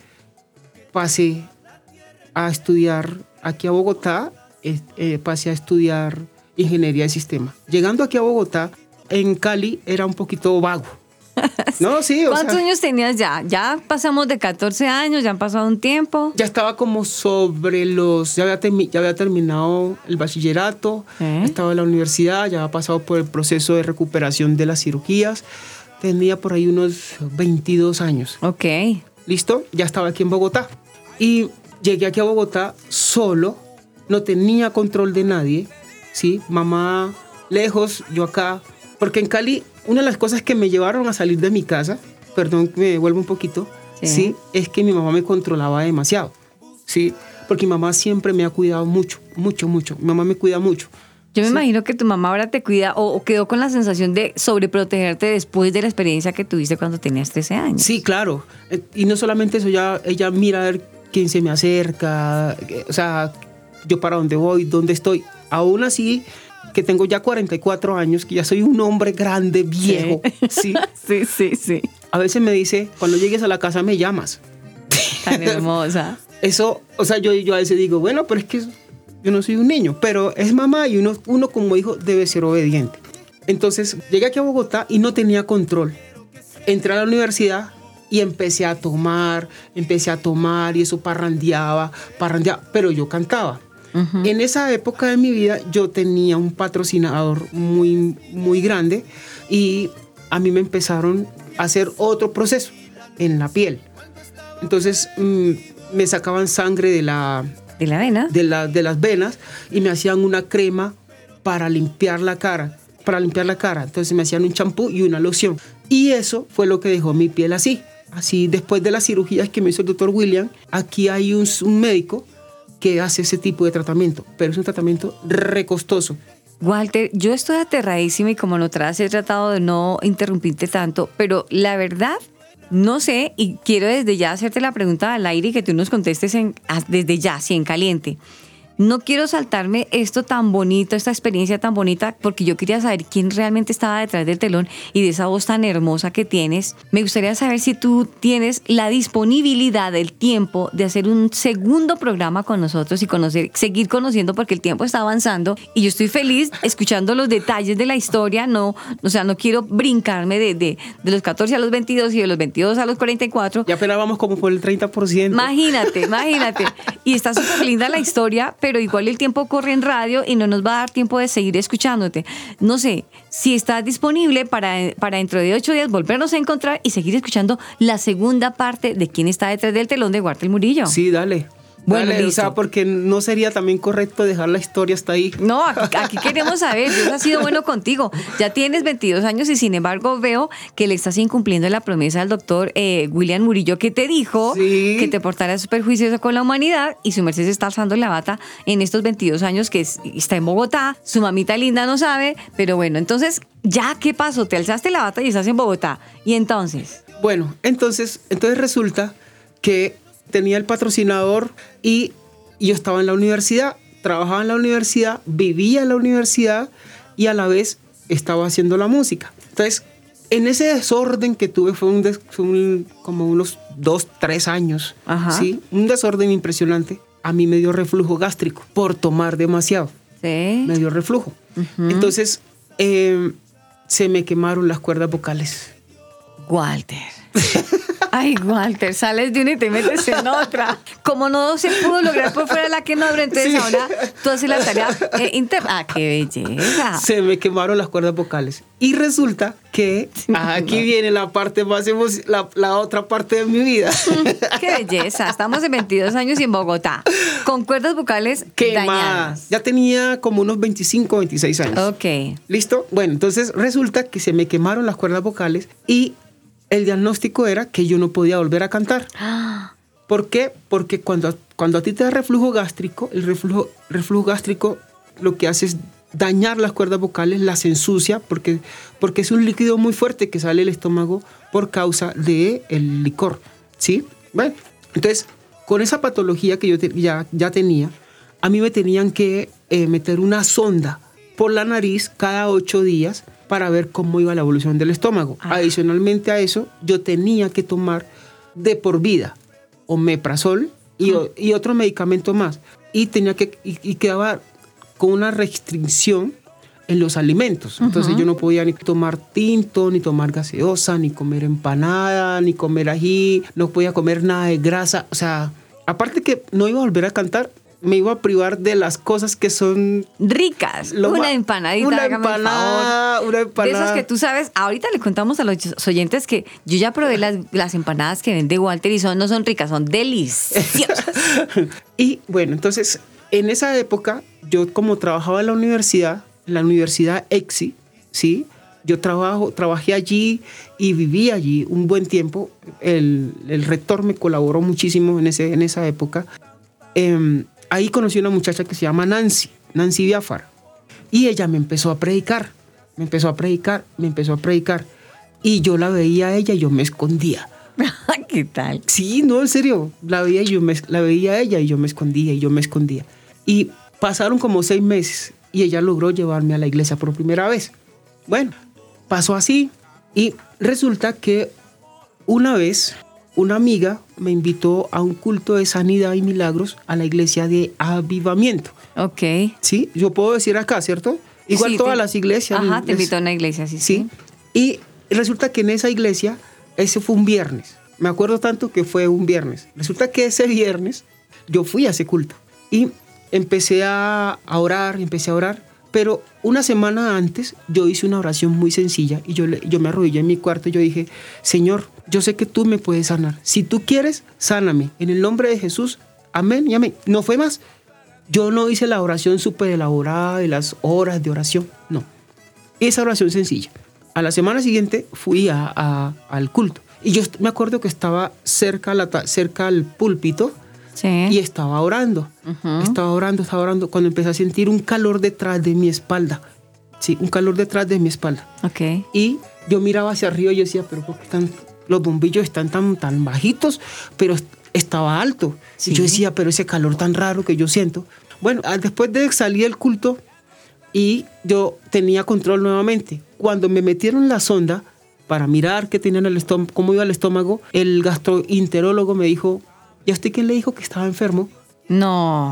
[SPEAKER 9] pasé a estudiar aquí a Bogotá, eh, pasé a estudiar ingeniería de sistema. Llegando aquí a Bogotá, en Cali era un poquito vago. No, sí, o
[SPEAKER 5] ¿Cuántos
[SPEAKER 9] sea,
[SPEAKER 5] años tenías ya? Ya pasamos de 14 años, ya han pasado un tiempo.
[SPEAKER 9] ya estaba como sobre los, ya había, termi- ya había terminado el bachillerato,
[SPEAKER 5] ¿Eh?
[SPEAKER 9] estaba en la universidad, ya había pasado por el proceso de recuperación de las cirugías, tenía por ahí unos 22 años.
[SPEAKER 5] Ok.
[SPEAKER 9] ¿Listo? Ya estaba aquí en Bogotá. Y llegué aquí a Bogotá solo, no tenía control de nadie, ¿sí? Mamá lejos, yo acá. Porque en Cali, una de las cosas que me llevaron a salir de mi casa, perdón me devuelvo un poquito,
[SPEAKER 5] Sí.
[SPEAKER 9] ¿sí? Es que mi mamá me controlaba demasiado, ¿sí? Porque mi mamá siempre me ha cuidado mucho, mucho, mucho. Mi mamá me cuida mucho.
[SPEAKER 5] Yo me
[SPEAKER 9] Sí.
[SPEAKER 5] imagino que tu mamá ahora te cuida o, o quedó con la sensación de sobreprotegerte después de la experiencia que tuviste cuando tenías 13 años.
[SPEAKER 9] Sí, claro. Eh, Y no solamente eso, ya, ella mira a ver quién se me acerca, eh, o sea, yo para dónde voy, dónde estoy. Aún así, que tengo ya 44 años, que ya soy un hombre grande, viejo, ¿sí?
[SPEAKER 5] Sí, sí, sí.
[SPEAKER 9] A veces me dice, cuando llegues a la casa me llamas.
[SPEAKER 5] Tan hermosa.
[SPEAKER 9] Eso, o sea, yo, yo a veces digo, bueno, pero es que yo no soy un niño, pero es mamá y uno, uno como hijo debe ser obediente. Entonces, llegué aquí a Bogotá y no tenía control. Entré a la universidad y empecé a tomar, empecé a tomar y eso parrandeaba, parrandeaba, pero yo cantaba. En esa época de mi vida yo tenía un patrocinador muy, muy grande y a mí me empezaron a hacer otro proceso en la piel. Entonces mm, me sacaban sangre de la,
[SPEAKER 5] ¿De la vena?
[SPEAKER 9] de, la- de las venas y me hacían una crema para limpiar la cara, para limpiar la cara. Entonces me hacían un champú y una loción. Y eso fue lo que dejó mi piel así. Así después de las cirugías que me hizo el doctor William, aquí hay un, un médico que hace ese tipo de tratamiento, pero es un tratamiento recostoso.
[SPEAKER 5] Walter, yo estoy aterradísima y como lo traes he tratado de no interrumpirte tanto, pero la verdad no sé y quiero desde ya hacerte la pregunta al aire y que tú nos contestes en- ah, desde ya, sí, en caliente. No quiero saltarme esto tan bonito, esta experiencia tan bonita, porque yo quería saber quién realmente estaba detrás del telón y de esa voz tan hermosa que tienes. Me gustaría saber si tú tienes la disponibilidad del tiempo de hacer un segundo programa con nosotros y conocer, seguir conociendo, porque el tiempo está avanzando y yo estoy feliz escuchando los detalles de la historia. No, o sea, no quiero brincarme de, de, de los 14 a los 22 y de los 22 a los 44.
[SPEAKER 9] Y apenas vamos como por el 30%.
[SPEAKER 5] Imagínate, imagínate. Y está súper linda la historia, pero igual el tiempo corre en radio y no nos va a dar tiempo de seguir escuchándote. No sé, si estás disponible para, para dentro de ocho días volvernos a encontrar y seguir escuchando la segunda parte de quién está detrás del telón de Guartel Murillo.
[SPEAKER 9] Sí, dale.
[SPEAKER 5] Bueno,
[SPEAKER 9] Dale, o
[SPEAKER 5] listo.
[SPEAKER 9] sea, porque no sería también correcto dejar la historia hasta ahí.
[SPEAKER 5] No, aquí, aquí queremos saber, Dios ha sido bueno contigo. Ya tienes 22 años y sin embargo veo que le estás incumpliendo la promesa del doctor eh, William Murillo que te dijo
[SPEAKER 9] Sí.
[SPEAKER 5] que te portaras súper juicioso con la humanidad y su merced se está alzando la bata en estos 22 años que es- está en Bogotá. Su mamita linda no sabe, pero bueno, entonces, ¿ya qué pasó? Te alzaste la bata y estás en Bogotá. Y entonces,
[SPEAKER 9] Bueno, entonces, entonces resulta que tenía el patrocinador y yo estaba en la universidad, trabajaba en la universidad, vivía en la universidad y a la vez estaba haciendo la música. Entonces, en ese desorden que tuve fue, un fue un- como unos dos, tres años,
[SPEAKER 5] Ajá.
[SPEAKER 9] ¿sí? Un desorden impresionante. A mí me dio reflujo gástrico por tomar demasiado.
[SPEAKER 5] ¿sí?
[SPEAKER 9] Me dio reflujo. Entonces, eh, se me quemaron las cuerdas vocales.
[SPEAKER 5] Walter. Ay, Walter, sales de una y te metes en otra. Como no se pudo lograr por fuera la que no abre, entonces
[SPEAKER 9] Sí.
[SPEAKER 5] ahora tú haces la tarea eh, interna. Ah, qué belleza.
[SPEAKER 9] se me quemaron las cuerdas vocales. Y resulta que aquí viene la parte más la, la otra parte de mi vida.
[SPEAKER 5] Qué belleza. Estamos en 22 años y en Bogotá. Con cuerdas vocales
[SPEAKER 9] ¿Qué
[SPEAKER 5] dañadas.
[SPEAKER 9] más? Ya tenía como unos 25, 26 años.
[SPEAKER 5] Ok.
[SPEAKER 9] ¿Listo? Bueno, entonces resulta que se me quemaron las cuerdas vocales y el diagnóstico era que yo no podía volver a cantar. ¿Por qué? Porque cuando, cuando a ti te da reflujo gástrico, el reflujo, reflujo gástrico lo que hace es dañar las cuerdas vocales, las ensucia, porque, porque es un líquido muy fuerte que sale del estómago por causa del el licor. ¿Sí? Bueno, entonces, con esa patología que yo te- ya, ya tenía, a mí me tenían que eh, meter una sonda por la nariz cada ocho días para ver cómo iba la evolución del estómago.
[SPEAKER 5] Ah.
[SPEAKER 9] Adicionalmente a eso, yo tenía que tomar de por vida omeprazol y, o- y otro medicamento más. Y tenía que y, y quedaba con una restricción en los alimentos. Entonces yo no podía ni tomar tinto, ni tomar gaseosa, ni comer empanada, ni comer ají, no podía comer nada de grasa. O sea, aparte que no iba a volver a cantar, me iba a privar de las cosas que son
[SPEAKER 5] Ricas. Una empanadita,
[SPEAKER 9] una empanada,
[SPEAKER 5] favor.
[SPEAKER 9] una
[SPEAKER 5] De esas
[SPEAKER 9] empanada.
[SPEAKER 5] que tú sabes, ahorita le contamos a los oyentes que yo ya probé las, las empanadas que vende Walter y son, no son ricas, son deliciosas.
[SPEAKER 9] Y bueno, entonces, en esa época, yo como trabajaba en la universidad, en la universidad EXI, ¿sí? Yo trabajo, trabajé allí y viví allí un buen tiempo. El, el rector me colaboró muchísimo en, ese, en esa época. Em, ahí conocí a una muchacha que se llama Nancy, Nancy Biafar. Y ella me empezó a predicar, me empezó a predicar, me empezó a predicar. Y yo la veía a ella y yo me escondía.
[SPEAKER 5] ¿Qué tal?
[SPEAKER 9] Sí, no, en serio. La veía, y yo me, la veía a ella y yo me escondía y yo me escondía. Y pasaron como seis meses y ella logró llevarme a la iglesia por primera vez. Bueno, pasó así y resulta que una vez una amiga me invitó a un culto de sanidad y milagros a la iglesia de avivamiento.
[SPEAKER 5] Ok.
[SPEAKER 9] Sí, yo puedo decir acá, ¿cierto? Igual
[SPEAKER 5] Sí,
[SPEAKER 9] todas
[SPEAKER 5] te-
[SPEAKER 9] las iglesias.
[SPEAKER 5] Ajá, te invitó a una iglesia, sí,
[SPEAKER 9] Sí.
[SPEAKER 5] sí.
[SPEAKER 9] Y resulta que en esa iglesia, ese fue un viernes. Me acuerdo tanto que fue un viernes. Resulta que ese viernes yo fui a ese culto y empecé a orar, empecé a orar. Pero una semana antes yo hice una oración muy sencilla y yo, yo me arrodillé en mi cuarto y yo dije, Señor, yo sé que tú me puedes sanar. Si tú quieres, sáname. En el nombre de Jesús, amén y amén. No fue más. Yo no hice la oración súper elaborada de las horas de oración, no esa oración sencilla. A la semana siguiente fui a- al culto y yo me acuerdo que estaba cerca, la cerca al púlpito
[SPEAKER 5] Sí.
[SPEAKER 9] y estaba orando. Estaba orando, estaba orando cuando empecé a sentir un calor detrás de mi espalda. Sí, un calor detrás de mi espalda.
[SPEAKER 5] Ok.
[SPEAKER 9] Y yo miraba hacia arriba y yo decía, pero ¿por qué están, los bombillos están tan, tan bajitos? Pero est- estaba alto. Y yo decía, pero ese calor tan raro que yo siento. Bueno, ah, después de salir del culto y yo tenía control nuevamente. Cuando me metieron la sonda para mirar qué tenía en el estómago, cómo iba el estómago, el gastroenterólogo me dijo, ¿y a usted quién le dijo que estaba enfermo?
[SPEAKER 5] No.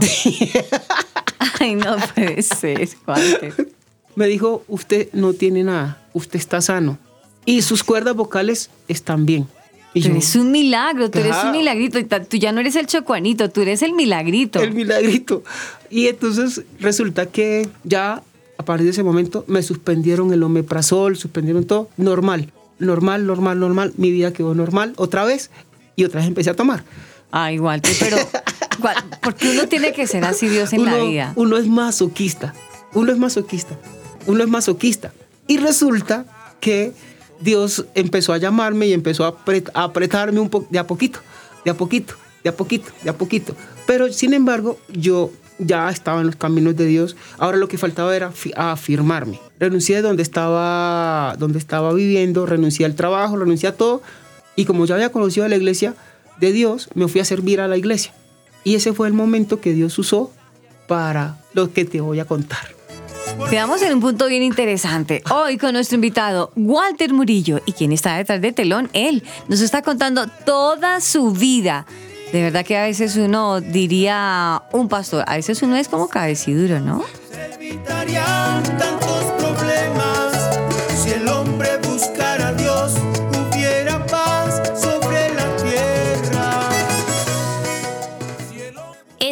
[SPEAKER 5] Ay, no puede ser, Walter.
[SPEAKER 9] Me dijo, usted no tiene nada, usted está sano. Y sus cuerdas vocales están bien. Y
[SPEAKER 5] Tú
[SPEAKER 9] yo,
[SPEAKER 5] eres un milagro, tú eres un milagrito. Tú ya no eres el chocuanito, tú eres el milagrito.
[SPEAKER 9] el milagrito. Y entonces resulta que ya a partir de ese momento me suspendieron el omeprazol, suspendieron todo, normal, normal, normal, normal. Mi vida quedó normal otra vez y otra vez empecé a tomar.
[SPEAKER 5] Ay, Walter, pero ¿cuál- porque uno tiene que ser así Dios en la
[SPEAKER 9] uno,
[SPEAKER 5] vida.
[SPEAKER 9] uno es masoquista, uno es masoquista, uno es masoquista. Y resulta que Dios empezó a llamarme y empezó a, apret- a apretarme un po de a poquito, de a poquito, de a poquito, de a poquito. Pero sin embargo, yo ya estaba en los caminos de Dios. Ahora lo que faltaba era fi- afirmarme. Renuncié de donde estaba, donde estaba viviendo, renuncié al trabajo, renuncié a todo. Y como ya había conocido a la iglesia de Dios, me fui a servir a la iglesia. Y ese fue el momento que Dios usó para lo que te voy a contar.
[SPEAKER 5] Quedamos en un punto bien interesante. Hoy con nuestro invitado, Walter Murillo. ¿Y quién está detrás del telón? Él. Nos está contando toda su vida. De verdad que a veces uno diría un pastor, a veces uno es como cabeciduro, ¿no?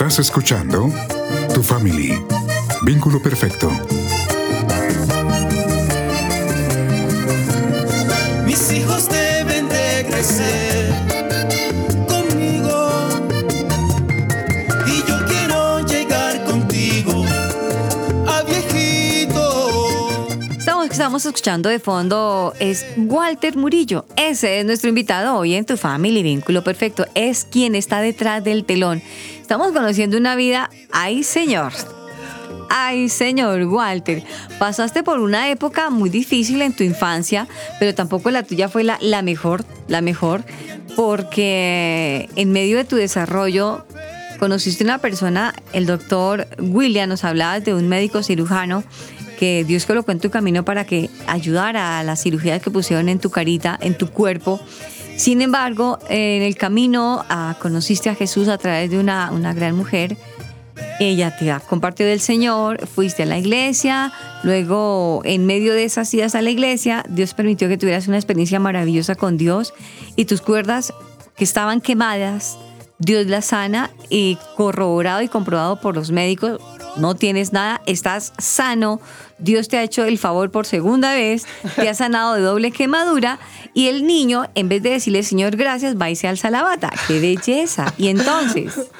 [SPEAKER 11] Estás escuchando Tu Family. Vínculo perfecto.
[SPEAKER 1] Mis hijos deben de crecer conmigo. Y yo quiero llegar contigo a viejito.
[SPEAKER 5] Estamos, estamos escuchando de fondo es Walter Murillo. Ese es nuestro invitado hoy en Tu Family Vínculo Perfecto. Es quien está detrás del telón Estamos conociendo una vida, ay señor, Ay, señor Walter, pasaste por una época muy difícil en tu infancia, pero tampoco la tuya fue la, mejor, la mejor, porque en medio de tu desarrollo conociste una persona, el doctor William, nos hablaba de un médico cirujano que Dios colocó en tu camino para que ayudara a las cirugías que pusieron en tu carita, en tu cuerpo. Sin embargo, en el camino ah, conociste a Jesús a través de una, una gran mujer. Ella te ha compartido del Señor, fuiste a la iglesia, luego en medio de esas idas a la iglesia, Dios permitió que tuvieras una experiencia maravillosa con Dios y tus cuerdas que estaban quemadas, Dios las sana y corroborado y comprobado por los médicos, no tienes nada, estás sano, Dios te ha hecho el favor por segunda vez, te ha sanado de doble quemadura y el niño, en vez de decirle Señor gracias, va y se alza la bata. ¡Qué belleza! Y entonces...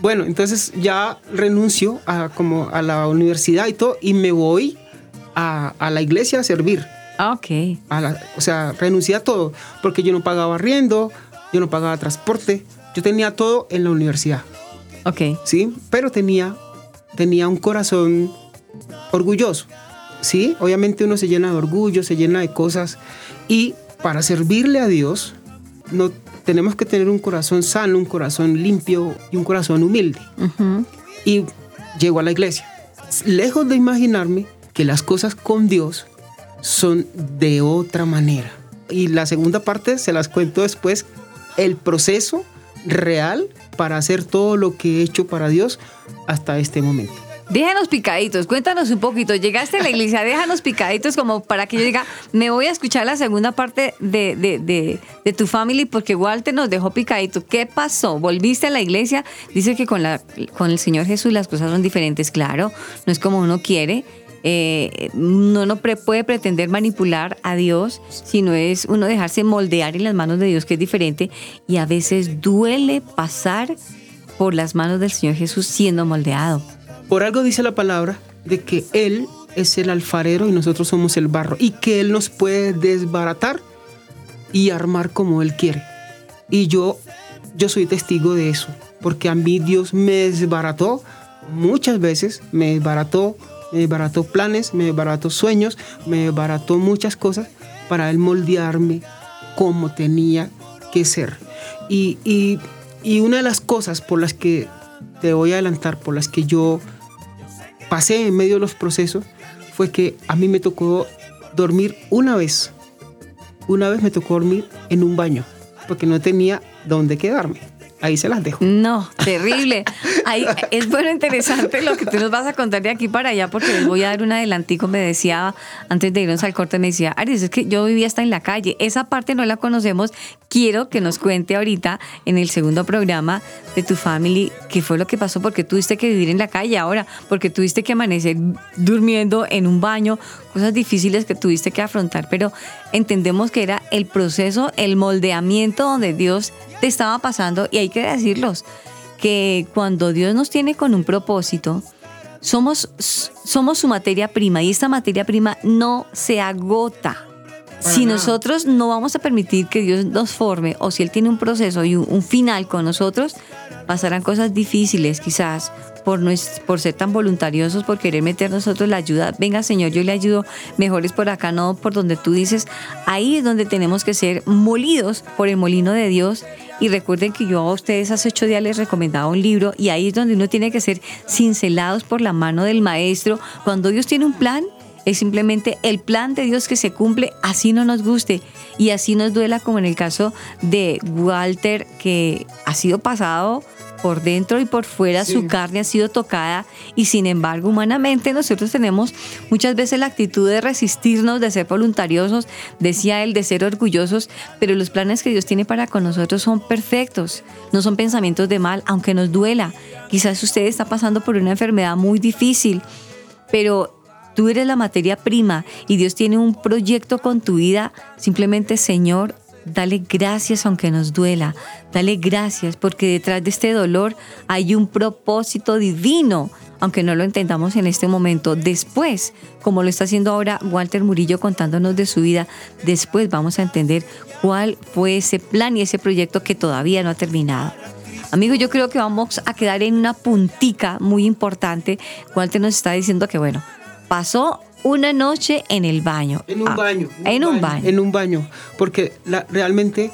[SPEAKER 9] Bueno, entonces ya renuncio a, como a la universidad y todo y me voy a, la iglesia a servir.
[SPEAKER 5] Ah, ok.
[SPEAKER 9] o sea, renuncié a todo porque yo no pagaba arriendo, yo no pagaba transporte, yo tenía todo en la universidad.
[SPEAKER 5] Ok.
[SPEAKER 9] Sí, pero tenía, tenía un corazón orgulloso. Sí, obviamente uno se llena de orgullo, se llena de cosas y para servirle a Dios no tenemos que tener un corazón sano, un corazón limpio y un corazón humilde. Y llego a la iglesia. Lejos de imaginarme que las cosas con Dios son de otra manera. Y la segunda parte se las cuento después, el proceso real para hacer todo lo que he hecho para Dios hasta este momento.
[SPEAKER 5] Déjanos picaditos, cuéntanos un poquito. Llegaste a la iglesia, déjanos picaditos como para que yo diga, me voy a escuchar la segunda parte de, de, tu family porque Walter nos dejó picadito. ¿Qué pasó? ¿Volviste a la iglesia? Dice que con, la, con el Señor Jesús las cosas son diferentes, claro, no es como uno quiere. Eh, no puede pretender manipular a Dios, sino es uno dejarse moldear en las manos de Dios, que es diferente, y a veces duele pasar por las manos del Señor Jesús siendo moldeado.
[SPEAKER 9] Por algo dice la palabra de que Él es el alfarero y nosotros somos el barro y que Él nos puede desbaratar y armar como Él quiere. Y yo, yo soy testigo de eso, porque a mí Dios me desbarató muchas veces, me desbarató, me desbarató planes, me desbarató sueños, me desbarató muchas cosas para Él moldearme como tenía que ser. Y, y, y una de las cosas por las que te voy a adelantar, por las que yo pasé en medio de los procesos fue que a mí me tocó dormir una vez. Una vez me tocó dormir en un baño, porque no tenía dónde quedarme. Ahí se las dejo.
[SPEAKER 5] No, terrible. Es bueno, interesante lo que tú nos vas a contar de aquí para allá, porque les voy a dar un adelantico. Me decía, antes de irnos al corte, me decía, Aris, es que yo vivía hasta en la calle. Esa parte no la conocemos. Quiero que nos cuente ahorita, en el segundo programa de tu family, qué fue lo que pasó, porque tuviste que vivir en la calle ahora, porque tuviste que amanecer durmiendo en un baño, cosas difíciles que tuviste que afrontar, pero entendemos que era el proceso, el moldeamiento donde Dios te estaba pasando y hay que decirlos, que cuando Dios nos tiene con un propósito, somos, somos su materia prima y esta materia prima no se agota. si nosotros no vamos a permitir que Dios nos forme o si Él tiene un proceso y un final con nosotros, pasarán cosas difíciles quizás por, ser tan voluntariosos, por querer meter nosotros la ayuda. Venga, Señor, yo le ayudo, mejor es por acá, no por donde tú dices. Ahí es donde tenemos que ser molidos por el molino de Dios. Y recuerden que yo a ustedes hace ocho días les recomendaba un libro y ahí es donde uno tiene que ser cincelados por la mano del maestro. Cuando Dios tiene un plan, es simplemente el plan de Dios que se cumple, así no nos guste y así nos duela, como en el caso de Walter, que ha sido pasado por dentro y por fuera su carne ha sido tocada y sin embargo humanamente nosotros tenemos muchas veces la actitud de resistirnos, de ser voluntariosos, decía él, de ser orgullosos, pero los planes que Dios tiene para con nosotros son perfectos, no son pensamientos de mal, aunque nos duela. Quizás usted está pasando por una enfermedad muy difícil, pero tú eres la materia prima y Dios tiene un proyecto con tu vida, simplemente Señor, Dale gracias aunque nos duela. Dale gracias porque detrás de este dolor hay un propósito divino, aunque no lo entendamos en este momento. Después, como lo está haciendo ahora Walter Murillo contándonos de su vida, después vamos a entender cuál fue ese plan y ese proyecto que todavía no ha terminado. Amigo, yo creo que vamos a quedar en una puntica muy importante. Walter nos está diciendo que, bueno, pasó una noche en el baño.
[SPEAKER 9] En un
[SPEAKER 5] Ah,
[SPEAKER 9] baño.
[SPEAKER 5] En un baño.
[SPEAKER 9] En un baño. Porque la- realmente,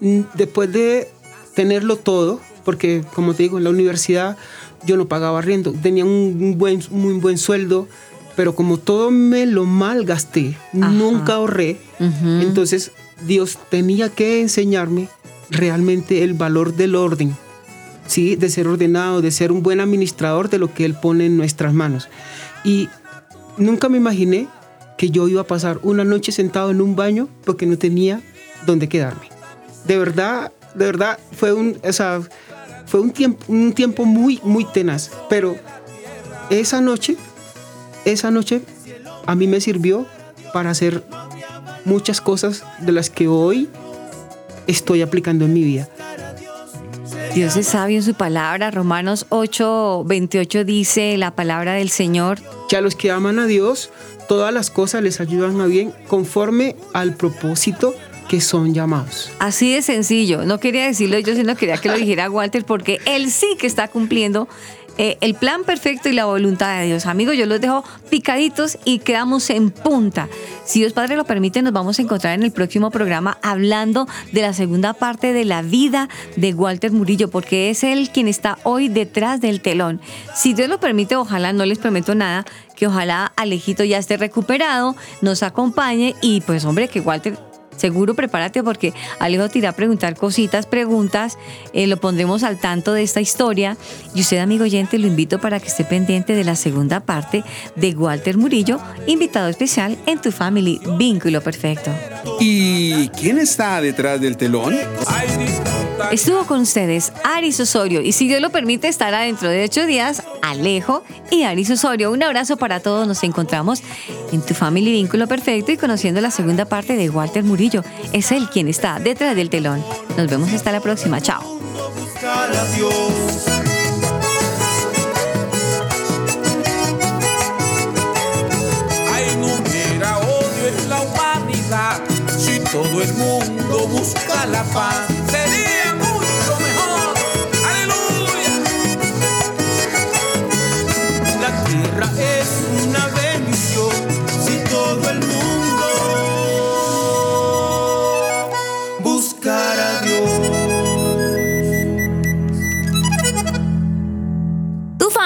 [SPEAKER 9] mm, después de tenerlo todo, porque como te digo, en la universidad yo no pagaba arriendo, tenía un buen, muy buen sueldo, pero como todo me lo malgasté, nunca ahorré, entonces Dios tenía que enseñarme realmente el valor del orden. ¿sí? de ser ordenado, de ser un buen administrador de lo que Él pone en nuestras manos. Y nunca me imaginé que yo iba a pasar una noche sentado en un baño porque no tenía dónde quedarme. De verdad, de verdad, fue un, o sea, fue un tiempo, un tiempo muy, muy tenaz. Pero esa noche, esa noche a mí me sirvió para hacer muchas cosas de las que hoy estoy aplicando en mi vida.
[SPEAKER 5] Dios es sabio en su palabra. Romanos 8, 28 dice la palabra del Señor.
[SPEAKER 9] Que a los que aman a Dios, todas las cosas les ayudan a bien conforme al propósito que son llamados.
[SPEAKER 5] Así de sencillo. No quería decirlo yo, sino quería que lo dijera Walter, porque él sí que está cumpliendo eh, el plan perfecto y la voluntad de Dios. Amigos, yo los dejo picaditos y quedamos en punta. Si Dios Padre lo permite, nos vamos a encontrar en el próximo programa hablando de la segunda parte de la vida de Walter Murillo, porque es él quien está hoy detrás del telón. Si Dios lo permite, ojalá, no les prometo nada, que ojalá Alejito ya esté recuperado, nos acompañe y pues hombre, que Walter Seguro prepárate porque Alejo te irá a preguntar cositas, preguntas, eh, lo pondremos al tanto de esta historia y usted amigo oyente lo invito para que esté pendiente de la segunda parte de Walter Murillo, invitado especial en tu family Vínculo Perfecto.
[SPEAKER 8] ¿Y quién está detrás del telón?
[SPEAKER 5] Estuvo con ustedes Aris Osorio y si Dios lo permite estará dentro de ocho días Alejo y Aris Osorio. Un abrazo para todos, nos encontramos en tu family Vínculo Perfecto y conociendo la segunda parte de Walter Murillo. Es él quien está detrás del telón. Nos vemos hasta la próxima, chao.
[SPEAKER 12] todo el mundo busca la.